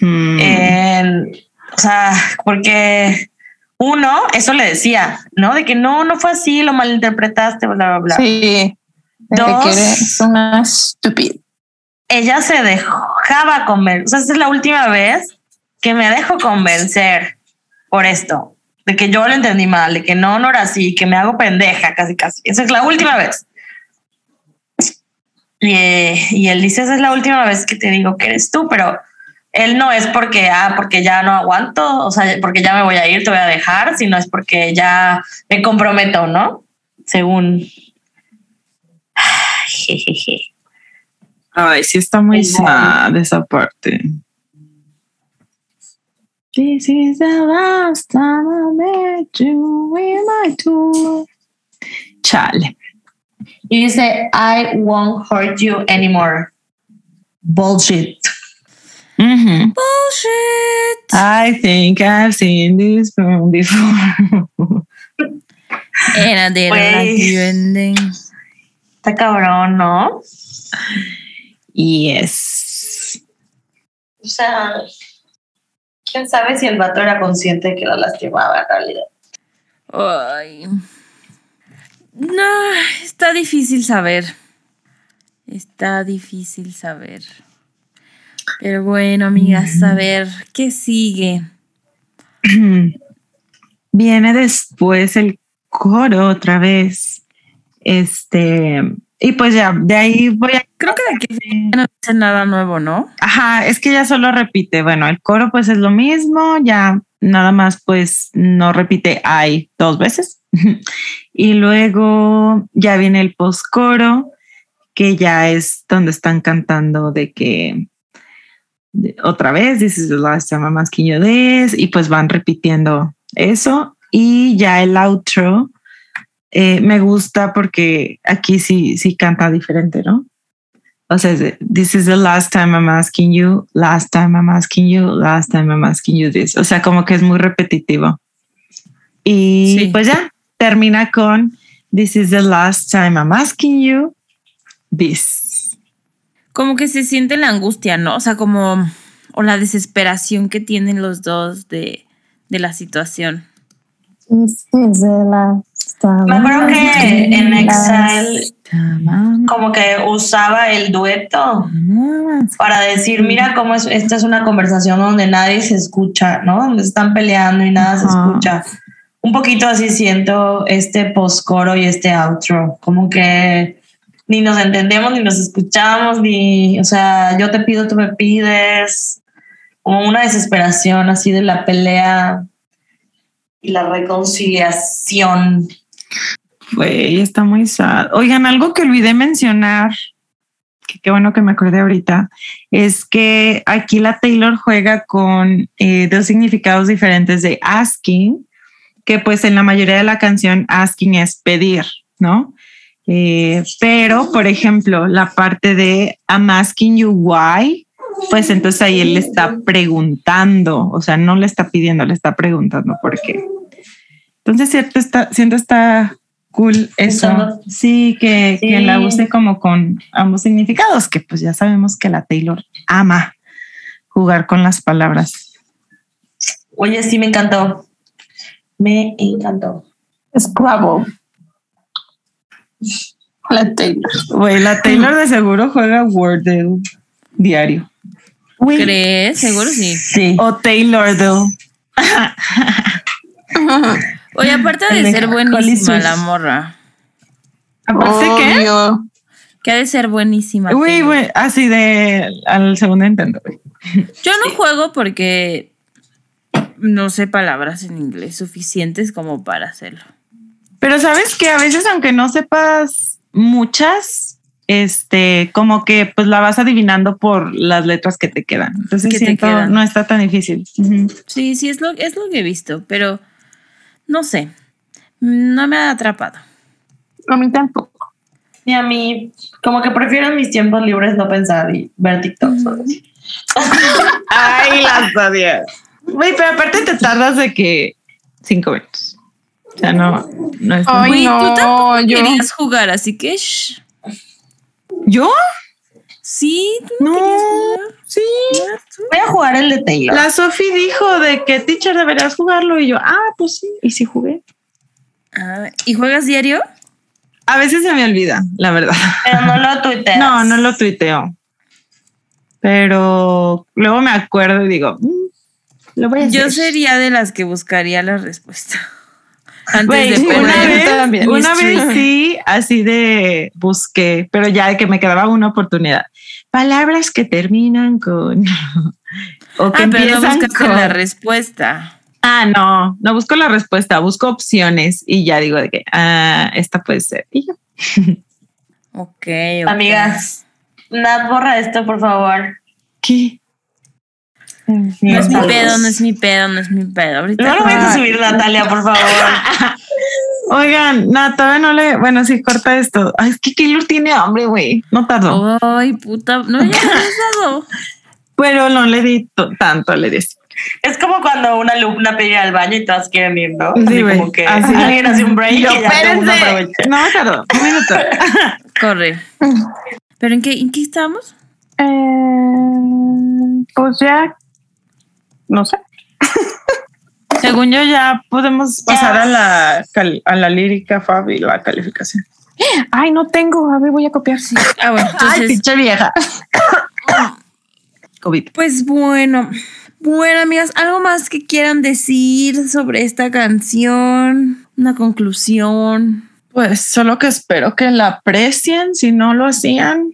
Mm. O sea, porque uno, eso le decía, ¿no? De que no, no fue así, lo malinterpretaste, bla, bla, bla. Sí. Dos. que eres una estúpida. Ella se dejaba convencer. O sea, es la última vez que me dejo convencer por esto, de que yo lo entendí mal, de que no, no era así, que me hago pendeja casi, casi. Esa es la última vez. Y, y él dice, esa es la última vez que te digo que eres tú, pero él no es porque, ah, porque ya no aguanto, o sea, porque ya me voy a ir, te voy a dejar, sino es porque ya me comprometo, ¿no? Según... Jejeje. Ay, sí está muy Es sad esa parte. This is the last time I met you in my tour. Chale. Y dice, I won't hurt you anymore. Bullshit. Mhm. Bullshit. I think I've seen this film before. And I didn't Güey. like you ending. Está cabrón, ¿no? Yes. O sea, quién sabe si el vato era consciente de que la lastimaba en realidad. Ay. No, está difícil saber. Está difícil saber. Pero bueno, amigas, a ver, ¿qué sigue? Viene después el coro otra vez. Este, y pues ya, de ahí voy a Creo que de aquí no dice nada nuevo, ¿no? Ajá, es que ya solo repite. Bueno, el coro pues es lo mismo, ya nada más pues no repite ay dos veces. y luego ya viene el postcoro, que ya es donde están cantando de que de- otra vez, this is the last time I'm asking you this, y pues van repitiendo eso. Y ya el outro eh, me gusta porque aquí sí, sí canta diferente, ¿no? O sea, this is the last time I'm asking you, last time I'm asking you, last time I'm asking you this. O sea, como que es muy repetitivo. Y Sí. pues ya termina con this is the last time I'm asking you this. Como que se siente la angustia, ¿no? O sea, como. O la desesperación que tienen los dos de, de la situación. Me acuerdo que en I'm como que usaba el dueto para decir, mira cómo es, esta es una conversación donde nadie se escucha, ¿no? Donde están peleando y nada se escucha. Un poquito así siento este postcoro y este outro, como que ni nos entendemos, ni nos escuchamos, ni, o sea, yo te pido, tú me pides, como una desesperación así de la pelea y la reconciliación. Güey, está muy sad. Oigan, algo que olvidé mencionar, que qué bueno que me acordé ahorita, es que aquí la Taylor juega con eh, dos significados diferentes de asking, que pues en la mayoría de la canción asking es pedir, ¿no? Eh, pero, por ejemplo, la parte de I'm asking you why, pues entonces ahí él le está preguntando, o sea, no le está pidiendo, le está preguntando por qué. Entonces, cierto está, siento está cool eso. Sí, que, que Sí. la use como con ambos significados, que pues ya sabemos que la Taylor ama jugar con las palabras. Oye, sí, me encantó. Me encantó. Scrabble. La Taylor. Güey, la Taylor de seguro juega Wordle diario. Güey, ¿Crees? Seguro sí. Sí. O Taylordle. Oye, aparte de ser buenísima la morra. Aparte que, Obvio. Que ha de ser buenísima. Taylor. güey, así de al segundo intento, güey. Yo no juego porque no sé palabras en inglés suficientes como para hacerlo. Pero sabes que a veces, aunque no sepas muchas, este, como que pues la vas adivinando por las letras que te quedan. Entonces te siento quedan. no está tan difícil. Sí, sí, es lo, es lo que he visto, pero no sé. No me ha atrapado. A mí tampoco. Y a mí, como que prefiero en mis tiempos libres no pensar y ver TikToks. así. Ay, las odias. Güey, pero aparte te tardas de que cinco minutos. O sea, no, no es. Ay, tú no, tampoco yo- querías jugar, así que shh. ¿Yo? Sí, tú no, No, querías jugar. sí. Voy a jugar el de Taylor. La Sofi dijo de que teacher deberías jugarlo y yo, ah, pues sí, y sí jugué. Ah, ¿Y juegas diario? A veces se me olvida, la verdad. Pero no lo tuiteas. No, no lo tuiteo. Pero luego me acuerdo y digo, "Mm, lo voy a hacer. Yo sería de las que buscaría la respuesta. Antes de una vez, también. una vez sí, así de busqué, pero ya de que me quedaba una oportunidad. Palabras que terminan con o que Ah, pero no empiezan con. la respuesta. ah, no, no busco la respuesta, busco opciones y ya digo de que ah, esta puede ser. Y ya. Ok, ok. Amigas, Nat, borra esto, por favor. ¿Qué? No es mi pedo, no es mi pedo, no es mi pedo. Ahorita No lo vayas a subir, Natalia, por favor. Oigan, no, todavía no le. Bueno, sí, corta esto. Ay, es que Keylor tiene hambre, güey. No tardó. Ay, puta. No, ya dado. Pero no le di to- tanto, le di. Es como cuando una alumna pide al baño y todas quieren ir, ¿no? Sí, Así güey. como que Así. alguien hace un break Y y, yo, mundo espérense. No tardó. Un minuto. Corre. ¿Pero en qué, en qué estamos? Eh, pues ya. No sé. Según yo, ya podemos pasar a la, cal- a la lírica, Fab, y la calificación. Ay, no tengo. A ver, voy a copiar. Sí. Ah, bueno, Ay, entonces. pinche vieja. COVID. Pues bueno. Bueno, amigas, ¿algo más que quieran decir sobre esta canción? Una conclusión. Pues solo que espero que la aprecien. Si no lo hacían,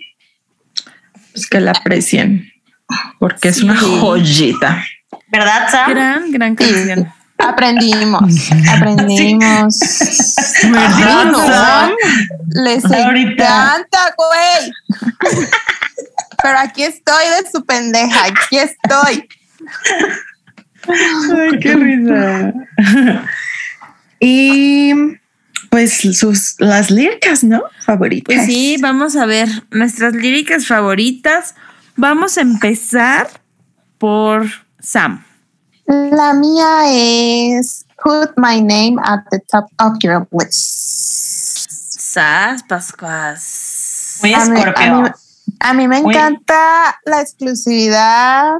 pues que la aprecien. Porque es una joyita. ¿Verdad, Sam? Gran, gran canción. Aprendimos. Aprendimos. ¿Verdad, no. Les Ahorita. encanta, güey. Pero aquí estoy de su pendeja. Aquí estoy. Ay, qué risa. y pues sus las líricas, ¿no? Favoritas. Pues sí, vamos a ver nuestras líricas favoritas. Vamos a empezar por Sam. La mía es Put my name at the top of your list. Sas, Pascuas. Muy A mí, a escorpio. mí- a mí me Muy- encanta la exclusividad.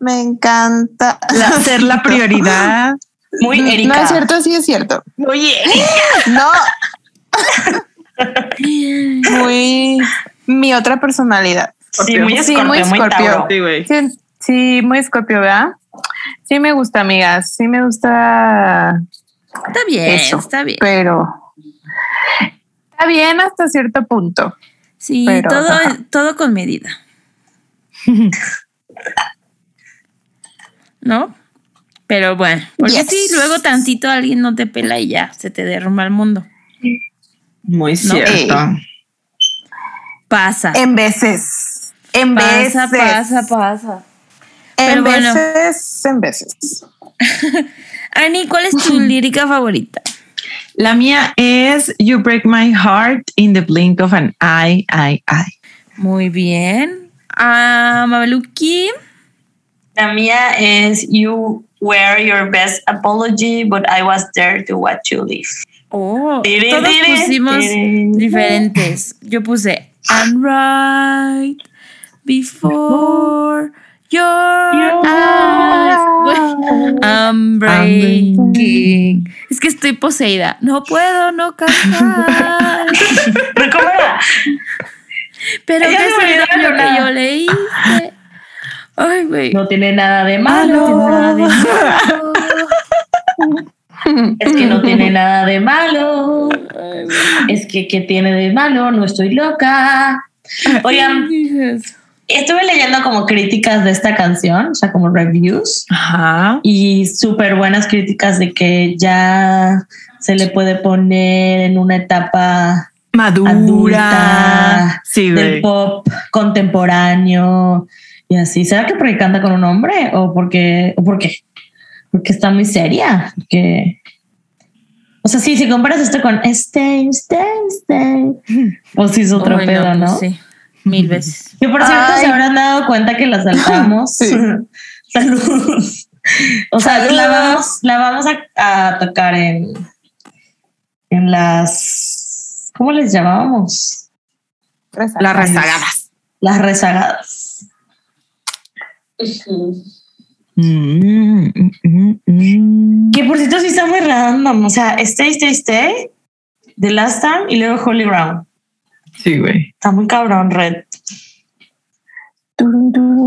Me encanta. La- ser la prioridad. Muy Erika. No es cierto, sí es cierto. Oye, No. muy mi otra personalidad. Sí, muy Sí, escorpio, muy muy, escorpio. Tauro. sí. Sí, sí, muy escorpio, ¿verdad? Sí me gusta, amigas. Sí me gusta Está bien, eso. está bien. Pero bien hasta cierto punto. Sí, Pero, todo, ajá. todo con medida. ¿No? Pero bueno, porque Yes. si luego tantito alguien no te pela y ya se te derrumba el mundo. Muy No. cierto. Pasa. En veces. En veces. pasa, pasa, pasa. En Pero bueno. veces, en veces. Ani, ¿cuál es tu lírica favorita? La mía es You Break My Heart in the Blink of an Eye, Eye, Eye. Muy bien. Ah, Mabeluki. La mía es You Were Your Best Apology, but I was there to watch you leave. Oh, Tiri, todos tiri, pusimos tiri. diferentes. Yo puse I'm right before your eyes. I'm breaking. Es que estoy poseída. No puedo no cantar. ¿Pero cómo era? Pero Ella qué no es daño que yo le hice. Ay, güey. No tiene nada de No malo. tiene nada de malo. Es que no tiene nada de malo. Es que, ¿qué tiene de malo? No estoy loca. Oigan, estuve leyendo como críticas de esta canción, o sea, como reviews, Ajá. y súper buenas críticas de que ya se le puede poner en una etapa Madura. Adulta, Sí, del pop contemporáneo y así. ¿Será que porque canta con un hombre o porque, o por qué? Porque está muy seria. Porque, o sea, sí, si comparas esto con Stay, Stay, Stay, pues sí es otro pedo, pues ¿no? Sí, mil veces. Que por cierto Ay. se habrán dado cuenta que la saltamos. Sí. Salud. O sea, Salud. la vamos, la vamos a, a tocar en, en las, ¿cómo les llamábamos? Las rezagadas. Las rezagadas. Mm, mm, mm, mm. Que por cierto sí está muy random. O sea, Stay, Stay, Stay, The Last Time y luego Holy Ground. Sí, güey. Está muy cabrón, Red.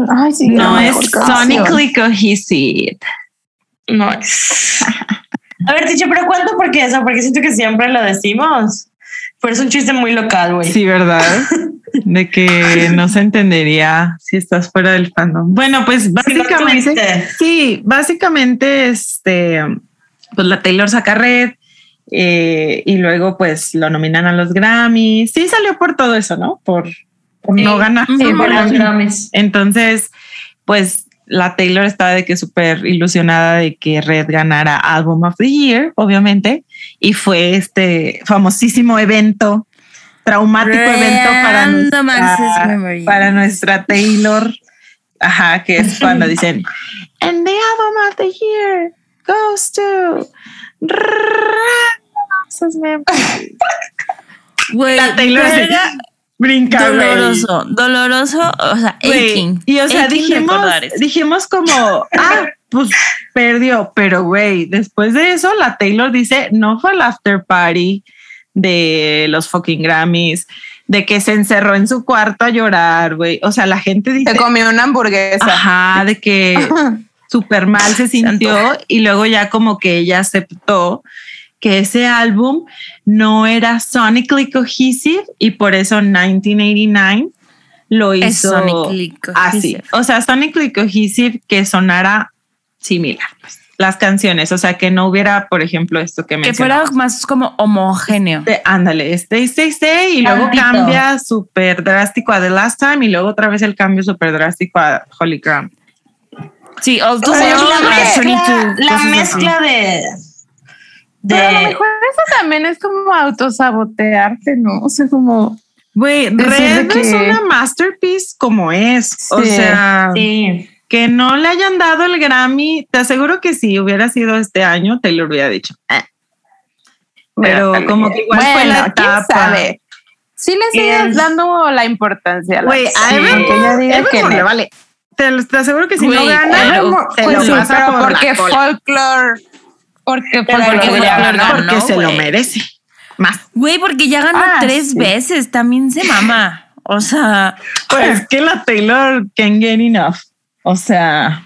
Ay, sí, No es sonically cohesive. No es. A ver, Ticho, pero ¿cuánto por qué eso? Porque siento que siempre lo decimos. Pero es un chiste muy local, güey. Sí, ¿verdad? De que no se entendería si estás fuera del fandom. Bueno, pues básicamente, sí, básicamente, este, pues la Taylor saca red eh, y luego pues lo nominan a los Grammys. Sí, salió por todo eso, ¿no? Por, por no ganar. Sí, por los Grammy. Grammys. Entonces, pues la Taylor estaba de que súper ilusionada de que Red ganara Album of the Year, obviamente, y fue este famosísimo evento, traumático evento para Random nuestra, para nuestra Taylor, ajá, que es cuando dicen, and the Album of the Year goes to Random. Güey, La Taylor brinca, güey. doloroso, doloroso, o sea, aching. Y o sea, dijimos, dijimos como, ah, pues perdió, pero güey, después de eso, la Taylor dice, no fue el after party de los fucking Grammys, de que se encerró en su cuarto a llorar, güey. O sea, la gente dice, Se comió una hamburguesa. ajá, de que súper mal se sintió y luego ya como que ella aceptó que ese álbum no era sonically cohesive y por eso 1989 lo hizo Es sonically así. cohesive. O sea, sonically cohesive que sonara similar, pues, las canciones, o sea, que no hubiera, por ejemplo, esto que Que mencionaba. fuera más como homogéneo. De- ándale, stay, stay, stay, y luego cambia súper drástico a The Last Time y luego otra vez el cambio súper drástico a Holy Ground. Sí, O sea, Well, la a mezcla- 22, la cosas mezcla de. Pero a lo de mejor eso también es como autosabotearte, ¿no? O sea, como Güey, Red es que- una masterpiece como es. O Sí. sea, sí. que no le hayan dado el Grammy, te aseguro que si hubiera sido este año, Taylor hubiera dicho. "Eh". Pero Bueno, como que igual fue la bueno, ¿quién etapa. sabe? Sí le sigues Es- dando la importancia. a la- Güey, a Sí, Evermore- aunque ella diga que Evermore le no. vale. Te, te aseguro que si no gana, Evermore, te Pues lo sí, pasa pero por porque la cola, folklore, porque porque ganó. porque se lo merece. Más. Güey, porque ya ganó Ah, tres sí. veces, también se mama. O sea, Pues que la Taylor can get enough. O sea,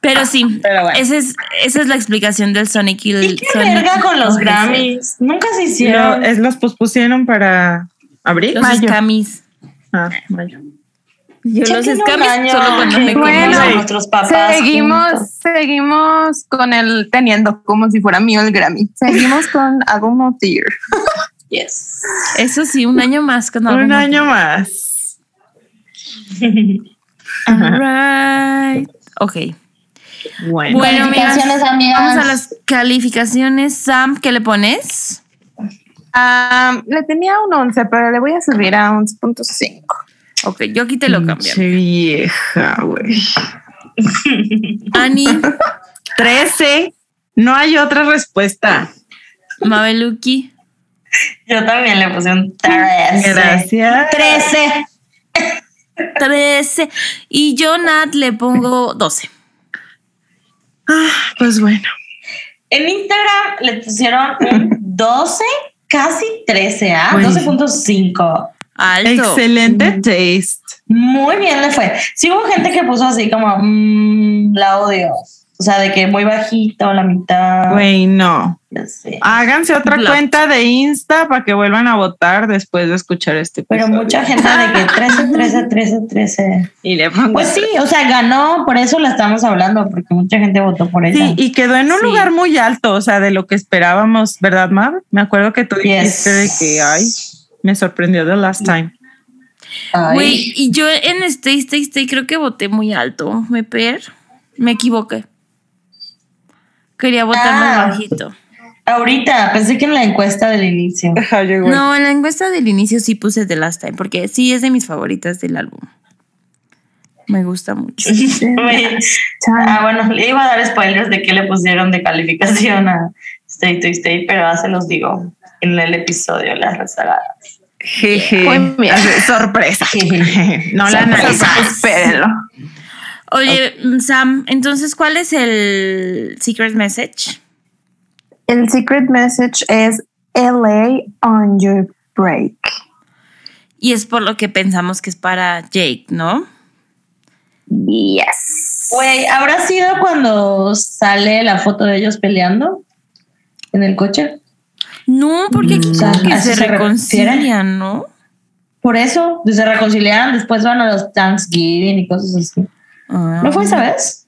Pero sí, Pero bueno. esa, es, esa es la explicación del Sonic y el ¿Y qué Sonic verga con los. Grammys? Nunca se Lo- hicieron. es, los pospusieron para abril, Los mayo. scamis. Ah, mayo. Yo los año solo cuando me Bueno, conozco. nuestros papás. seguimos, juntos. seguimos con el teniendo como si fuera mío el Grammy. Seguimos con the Year. Yes. Eso sí, un año más con Un más. año más. Alright. Ok. Bueno. Bueno, amigas, vamos a las calificaciones. Sam, ¿qué le pones? Ah, le tenía un 11, pero le voy a subir a 11.5. Ok, yo aquí te lo cambio. Pinche vieja, güey. Ani, 13. No hay otra respuesta. Mabeluki, Yo también le puse un 13. Gracias. 13. 13. Y yo, Nat, le pongo 12. Ah, pues bueno. En Instagram le pusieron un 12, casi 13, ¿ah? Uy. 12.5. Alto. Excelente taste. Muy bien le fue. Sí hubo gente que puso así como, mmm, la odio. O sea, de que muy bajito, la mitad. Güey, no. Háganse otra cuenta de Insta para que vuelvan a votar después de escuchar este Pero episodio. mucha gente de que 13, 13, 13, 13. Y le pongo Pues sí, o sea, ganó, por eso la estamos hablando, porque mucha gente votó por ella. Sí, y quedó en un Sí. lugar muy alto, o sea, de lo que esperábamos, ¿verdad, Mav? Me acuerdo que tú Yes. dijiste de que, ay, me sorprendió the last time. Güey, y yo en Stay, Stay, Stay creo que voté muy alto. Me per. Me equivoqué. Quería votar Ah. más bajito. Ahorita, pensé que en la encuesta del inicio. No, en la encuesta del inicio sí puse The Last Time, porque sí es de mis favoritas del álbum. Me gusta mucho. Güey. ah, bueno, le iba a dar spoilers de qué le pusieron de calificación a Stay to Stay, pero ahora se los digo en el episodio de las Jeje. Sorpresa. no la analizas. Espérenlo. Oye, Sam, entonces, ¿cuál es el secret message? El secret message es LA on your break. Y es por lo que pensamos que es para Jake, ¿no? Yes. Güey, ¿habrá sido cuando sale la foto de ellos peleando en el coche? No, porque aquí Mm, como que ¿a eso se reconcilian, ¿no? Por eso, se reconciliaron, después van a los Thanksgiving y cosas así. Ah. ¿No fue esa vez?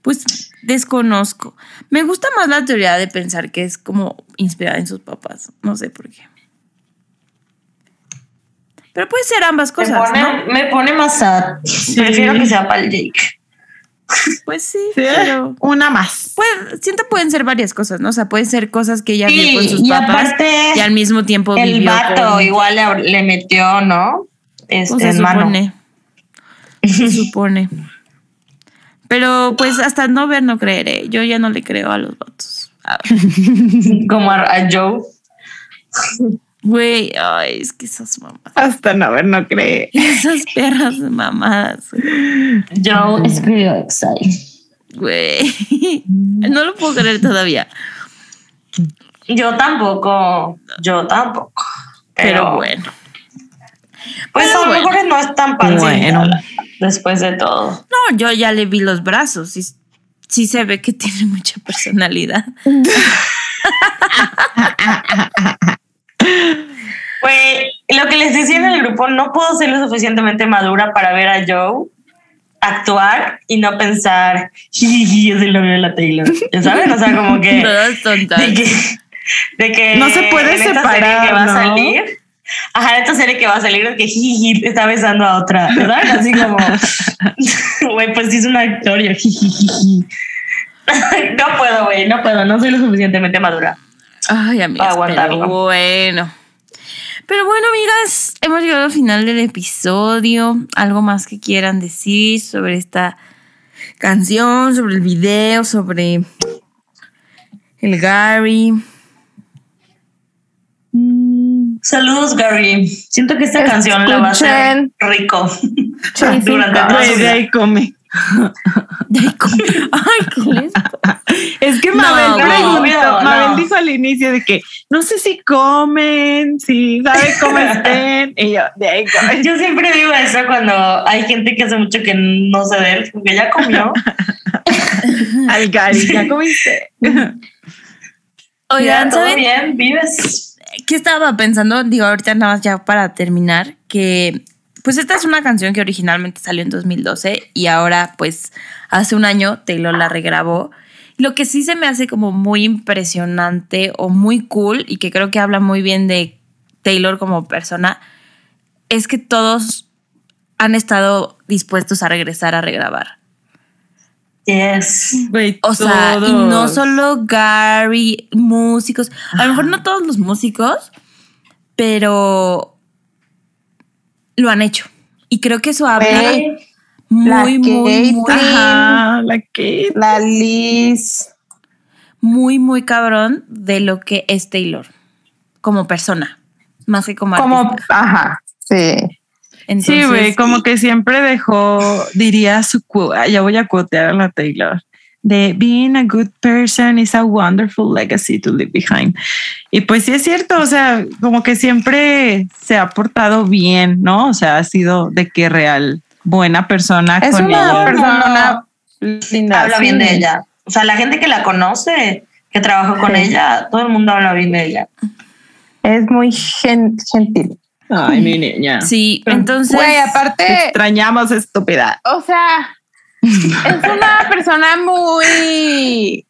Pues desconozco. Me gusta más la teoría de pensar que es como inspirada en sus papás. No sé por qué. Pero puede ser ambas Me cosas, pone, ¿no? me pone más sad. Prefiero que sea para el Jake. Pues sí, Sí, pero Una más. puede- siento pueden ser varias cosas, ¿no? O sea, pueden ser cosas que ella vio con Sí, sus y papás aparte y al mismo tiempo el vivió vato con- igual le, le metió, ¿no? Este, Pues se supone. Se supone. Pero pues hasta no ver no creeré. Yo ya no le creo a los vatos. Como a, a Joe. Güey, ay, es que esas mamás. Hasta no ver, no cree. Esas perras mamadas. Joe escribió Exile. Güey. No lo puedo creer todavía. Yo tampoco, yo tampoco. Pero, Pero, bueno. pues pero a lo bueno. mejor no es tan fácil Bueno. después de todo. No, yo ya le vi los brazos. Y sí se ve que tiene mucha personalidad. Güey, lo que les decía en el grupo, no puedo ser lo suficientemente madura para ver a Joe actuar y no pensar, jiji, es el novio de la Taylor. ¿Ya saben? O sea, como que. Todas tontas. de que, de que No se puede en esta separar, serie que va ¿no? a salir. Ajá, esta serie que va a salir es que jiji está besando a otra, ¿verdad? Así como, güey, pues sí es un actor, yo jiji. No puedo, güey, no puedo, no soy lo suficientemente madura. Ay, amigas, Para aguantarlo. bueno. Pero bueno, amigas, hemos llegado al final del episodio. ¿Algo más que quieran decir sobre esta canción, sobre el video, sobre el Gary? Saludos, Gary. Siento que esta canción la va a hacer rico durante ahí come. Ay, ¿qué les pasa? Es que No, Mabel, güey. preguntó, Obvio, Mabel no. dijo al inicio de que no sé si comen, si sabe cómo estén. Y yo, de ahí comen. Yo siempre digo eso cuando hay gente que hace mucho que no de él, porque ya comió. Al Gary, ¿ya comiste? Oigan, ya, todo ¿saben bien, vives. qué estaba pensando? Digo, ahorita nada más ya para terminar, que pues esta es una canción que originalmente salió en 2012 y ahora pues hace un año Taylor la regrabó. Lo que sí se me hace como muy impresionante o muy cool y que creo que habla muy bien de Taylor como persona es que todos han estado dispuestos a regresar a regrabar. Yes. Güey, O sea, y no solo Gary, músicos, a lo mejor no todos los músicos, pero lo han hecho. Y creo que eso habla muy, la muy, Kate. muy, Ajá, la que. La Liz. muy, muy cabrón de lo que es Taylor como persona, más que como Como, artista. ajá, sí. Entonces, sí, güey, como que siempre dejó, diría su cu- ya voy a cuotear a la Taylor. De being a good person is a wonderful legacy to leave behind. Y pues sí es cierto, o sea, como que siempre se ha portado bien, ¿no? O sea, ha sido de que real buena persona Es con una ella. persona linda. habla sí. bien de ella. O sea, la gente que la conoce, que trabajó con Sí. ella, todo el mundo habla bien de ella. Es muy gen- gentil. Ay, mi niña. sí, entonces Güey, Te aparte, extrañamos, estúpida. o sea, es una persona muy,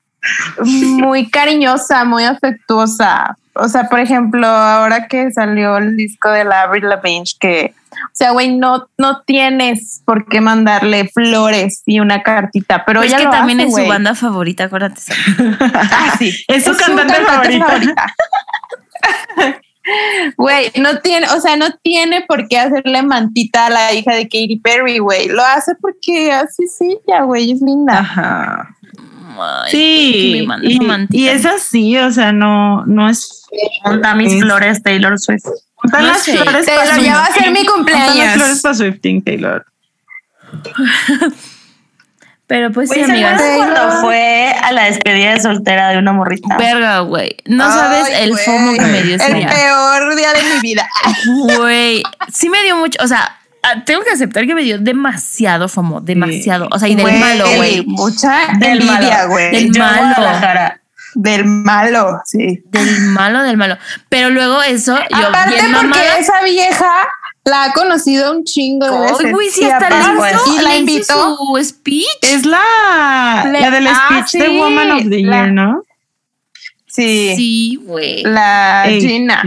muy cariñosa, muy afectuosa. O sea, por ejemplo, ahora que salió el disco de la Avril Lavigne, que, o sea, güey, no, no tienes por qué mandarle flores y una cartita, pero pues ella que lo también hace, es su banda favorita, acuérdate. Ah, sí. Es su Es cantante favorita. Güey, no tiene, o sea, no tiene por qué hacerle mantita a la hija de Katy Perry, güey. Lo hace porque así sí, ya, güey, es linda. Ajá. Ay, Sí, y, es así, o sea, no, no es. Monta mis Es- flores, Taylor Swift. No las sé. flores Taylor, para ya va a ser mi Juntan las flores cumpleaños. para Swifting, Taylor. Pero pues sí, Güey, ¿se amigas. cuando fue a la despedida de soltera de una morrita? Verga, güey. No sabes Ay, el güey. fomo que me dio ese El día. peor día de mi vida. Güey, sí me dio mucho, o sea, ah, tengo que aceptar que me dio demasiado fomo, demasiado. O sea, y del malo, güey. Mucha Del envidia, malo. güey. Del malo. Del malo, sí. Del malo, del malo. Pero luego eso, yo Aparte bien porque mamada. esa vieja la ha conocido un chingo de Ay, veces. güey, sí, aparte- hizo, y la invitó. su speech. Es la, la del ah, speech de sí, Woman of the la- Year, ¿no? Sí. Sí, güey. La Ey, Gina.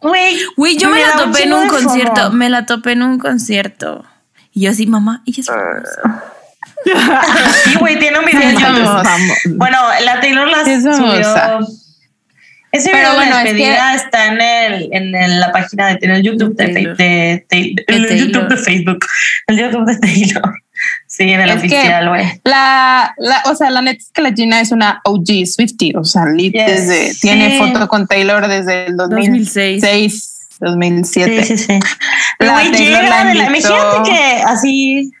Güey, Güey, yo me, me la topé en un de concierto. Me la topé en un concierto. Y yo así, mamá, ella es famosa. Sí, güey, tiene un video Sí. Bueno, la Taylor la subió. Ese Pero video de bueno, la es despedida está en el, en el- la página de en el YouTube de, Taylor. De, de- De el Taylor. YouTube de Facebook. El YouTube de Taylor. Sí, en el Es que- oficial, güey. La, la, o sea, la neta es que la Gina es una OG Swifty, o sea, Yes. desde, Sí. tiene foto con Taylor desde el 2006. 2006, 2007. Sí, sí, sí. La Güey, Taylor llega la de la. invitó. Imagínate que así.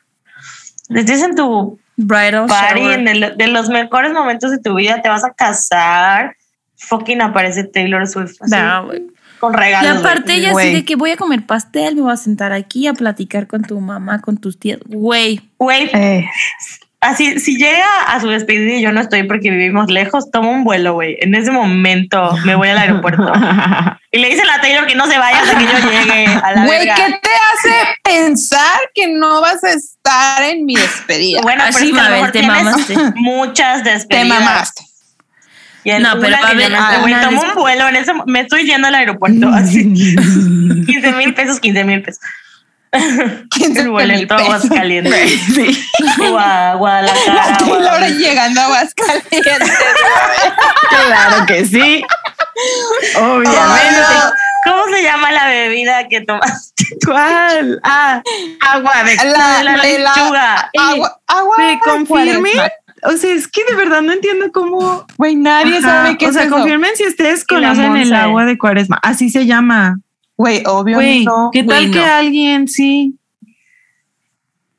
Estés en tu Bridal party, en el- de los mejores momentos de tu vida, te vas a casar. Fucking aparece Taylor Swift. así, No, güey. con Y regalos. aparte güey. ella así de que voy a comer pastel, me voy a sentar aquí a platicar con tu mamá, con tus tías. Güey, Güey, Eh, así, si llega a su despedida y yo no estoy porque vivimos lejos, tomo un vuelo, güey. En ese momento me voy al aeropuerto. y le dicen a Taylor que no se vaya hasta que yo llegue a la Güey. ¿qué te hace pensar que no vas a estar en mi despedida? Bueno, pero Así, es que a lo mejor te tienes mamaste. muchas te despedidas. mamaste. Y en No, pero va a haber no una tomo un vuelo en ese me estoy yendo al aeropuerto así 15 mil pesos 15 mil pesos 15 el boleto a. Aguascalientes Sí. a Guadalajara La o a- Taylor llegando a Aguascalientes. Claro que sí. Obviamente. Ay, ¿cómo se llama la bebida que tomaste? ¿Cuál? Ah, agua de, La- de la la- lechuga Agua, agua. de confirme. ¿Cuál O sea, es que de verdad no entiendo cómo. Güey, nadie Ajá, sabe qué o es sea, eso. confirmen si ustedes conocen el agua de cuaresma. Así se llama. Güey, obvio Güey, no. ¿qué tal que no. alguien sí?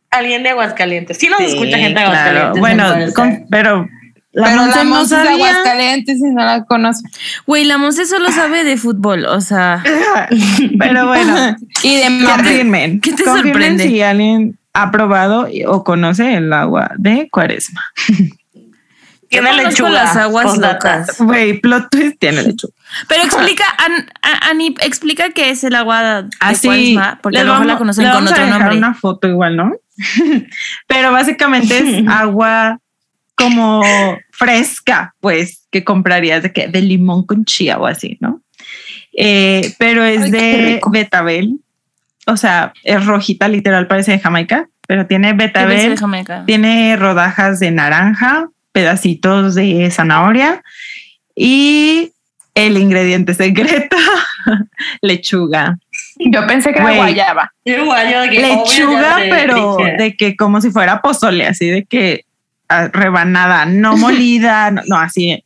alguien de Aguascalientes sí nos Sí, escucha gente de claro. Aguascalientes Bueno, al parecer. con- pero La Pero Monse la no Monse es de sabía. Aguascalientes y no la conoce. Güey, la Monse solo sabe de fútbol, o sea. Pero bueno, Y de confirmen. ¿Qué te confirmen sorprende? si alguien ha probado o conoce el agua de cuaresma. Tiene lechuga. las aguas locas. Güey, plot twist tiene lechuga. Pero explica, An- Ani, explica qué es el agua de Así, cuaresma, porque mejor la conocen le con vamos a otro dejar nombre. una foto igual, ¿no? Pero básicamente es agua como fresca, pues, que comprarías de, que, de limón con chía o así, ¿no? Eh, pero es Ay, qué de betabel, o sea, es rojita, literal, parece de Jamaica, pero tiene betabel, tiene rodajas de naranja, pedacitos de zanahoria y el ingrediente secreto, lechuga. Yo pensé que era guayaba. Lechuga, pero de que como si fuera pozole, así de que ah, rebanada, no molida, no, no, así.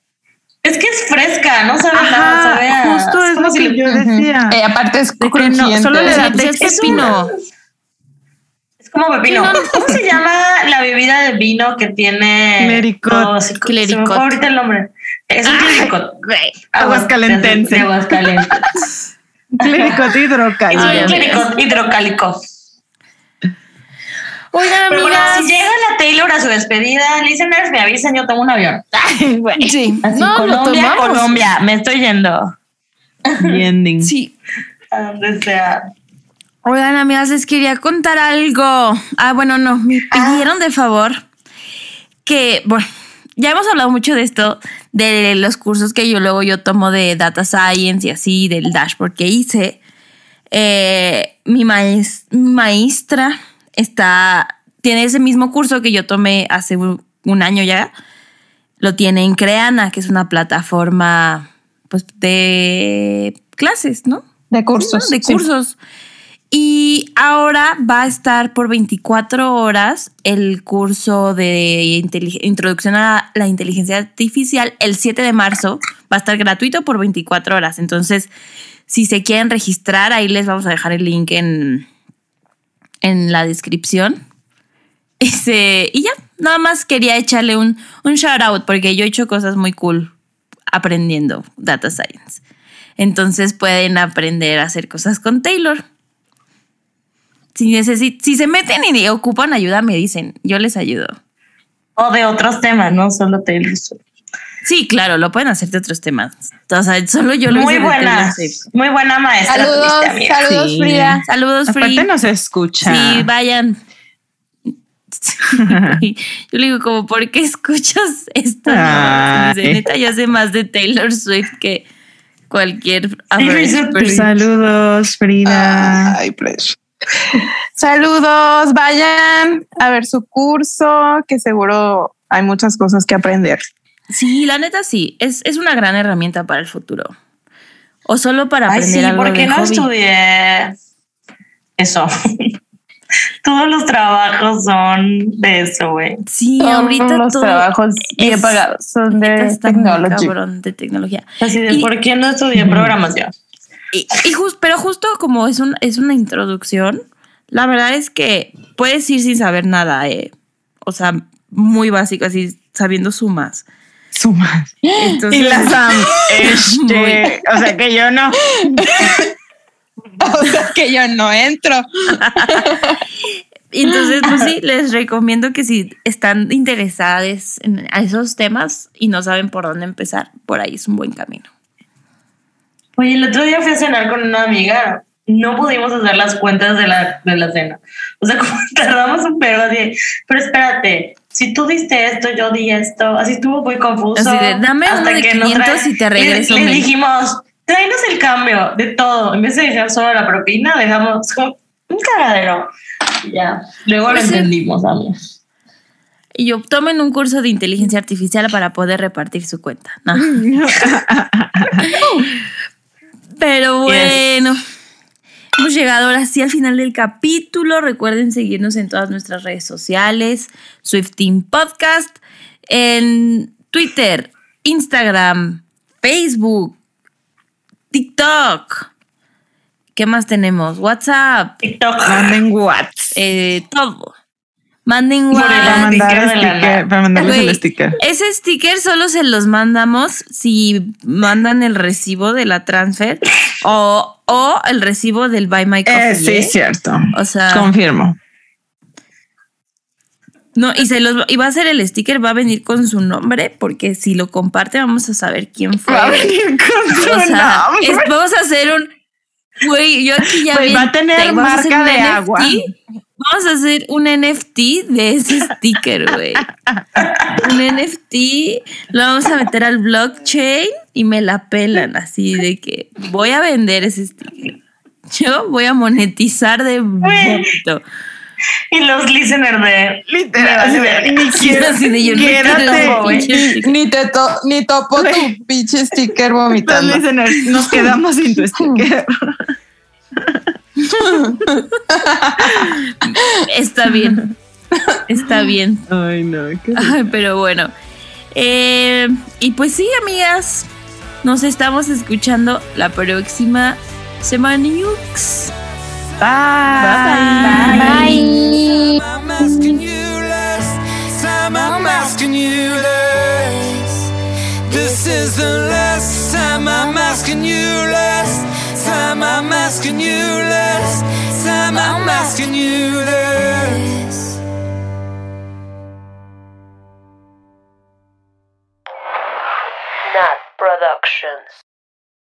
Es que es fresca, no sabe nada, Ajá, sabe a- justo es como lo si que le- yo decía. Eh, aparte es De que no, crujiente. solo le da Sí, es pepino. Es como pepino. No, ¿Cómo se llama la bebida de vino que tiene? Clericot. Se me Clericot. ahorita el nombre. Es un clericot. Aguascalentense. De Aguascalientes. Clérico de Es hidrocálico. Ay, un clericot hidrocálico. Oigan, Pero bueno, amigas. si llega la Taylor a su despedida, listeners, me avisan, yo tomo un avión. Sí, Así, no, Colombia. Colombia, me estoy yendo. Ending. Sí. A donde sea. Oigan, amigas, les quería contar algo. Ah, bueno, no, me pidieron de favor que, bueno, ya hemos hablado mucho de esto, de los cursos que yo luego yo tomo de Data Science y así, del dashboard que hice. Eh, mi maestra está, tiene ese mismo curso que yo tomé hace un, un año ya. Lo tiene en Creana, que es una plataforma pues, de clases, ¿no? De cursos. de sí. cursos. Y ahora va a estar por 24 horas el curso de introducción a la inteligencia artificial el 7 de marzo. Va a estar gratuito por 24 horas. Entonces, si se quieren registrar, ahí les vamos a dejar el link en, en la descripción. Ese, y ya, nada más quería echarle un, un shout out porque yo he hecho cosas muy cool aprendiendo data science. Entonces pueden aprender a hacer cosas con Taylor. Si, necesi- si se meten y ocupan ayuda, me dicen, yo les ayudo. O de otros temas, no solo Taylor Swift. Sí, claro, lo pueden hacer de otros temas. O sea, solo yo lo Muy buena, muy buena maestra. Saludos, tuviste, saludos, Sí. Frida. Saludos, Free. Aparte nos escucha. Sí, vayan. Yo le digo, como, ¿por qué escuchas esto? Ay. dice, neta, ya sé más de Taylor Swift que cualquier. Saludos, Frida. Ay, pleasure. Saludos, vayan a ver su curso, que seguro hay muchas cosas que aprender. Sí, la neta sí, es, es una gran herramienta para el futuro. O solo para Ay, aprender sí, algo ¿por qué de no hobby. estudié eso? Todos los trabajos son de eso, güey. Sí, Todos ahorita los todo trabajos bien es- pagados son de technology. cabrón de tecnología. Así de, Y- ¿por qué no estudié programación? Y, y jus- pero justo como es, un, es una introducción, la verdad es que puedes ir sin saber nada, eh. O sea, muy básico, así sabiendo sumas. Sumas. Entonces, Y la Sam, este, o sea que yo no. O sea que yo no entro. Entonces, pues sí, les recomiendo que si están interesadas en esos temas y no saben por dónde empezar, por ahí es un buen camino. Oye, el otro día fui a cenar con una amiga. No pudimos hacer las cuentas de la, de la cena. O sea, como tardamos un perro de, pero espérate, si tú diste esto, yo di esto. Así estuvo muy confuso. Así de, dame uno de nos 500 y te regreso Le, le dijimos, tráenos el cambio de todo. En vez de dejar solo la propina, dejamos como un cagadero. Ya. Luego Pues lo sí. entendimos, amigos. Y yo tomen un curso de inteligencia artificial para poder repartir su cuenta. No. Pero bueno, hemos llegado ahora sí al final del capítulo. Recuerden seguirnos en todas nuestras redes sociales, Swifting Podcast, en Twitter, Instagram, Facebook, TikTok. ¿Qué más tenemos? WhatsApp, TikTok. Manden Whats. eh, todo. Manden el Para mandar sticker para mandarles Güey, el sticker. Ese sticker solo se los mandamos si mandan el recibo de la transfer o, o el recibo del Buy My Coffee. Eh, sí, ¿eh? cierto. O sea, Confirmo. no, y se los y va a ser el sticker, va a venir con su nombre, porque si lo comparte, vamos a saber quién fue. Va a venir con su O sea, nombre. es- vamos a hacer un. Güey, yo aquí ya. Güey, vi- va a tener marca de NFT. agua. Vamos a hacer un NFT de ese sticker, güey. un NFT. Lo vamos a meter al blockchain y me la pelan así de que voy a vender ese sticker. Yo voy a monetizar de bonito. Y los listeners de. Literal, así de- ni quiero- Así de yo quédate, pinche. Ni te to- ni topo tu pinche sticker Los vomitando. listeners, nos quedamos sin tu sticker. Está bien. Está bien. Ay, no. qué- Ay, pero bueno. Eh, y pues sí, amigas. Nos estamos escuchando la próxima semana. Bye. Bye. I'm asking you last time I'm asking you this. This is the last time I'm asking you last time I'm asking you last time I'm asking you this. Nat Productions.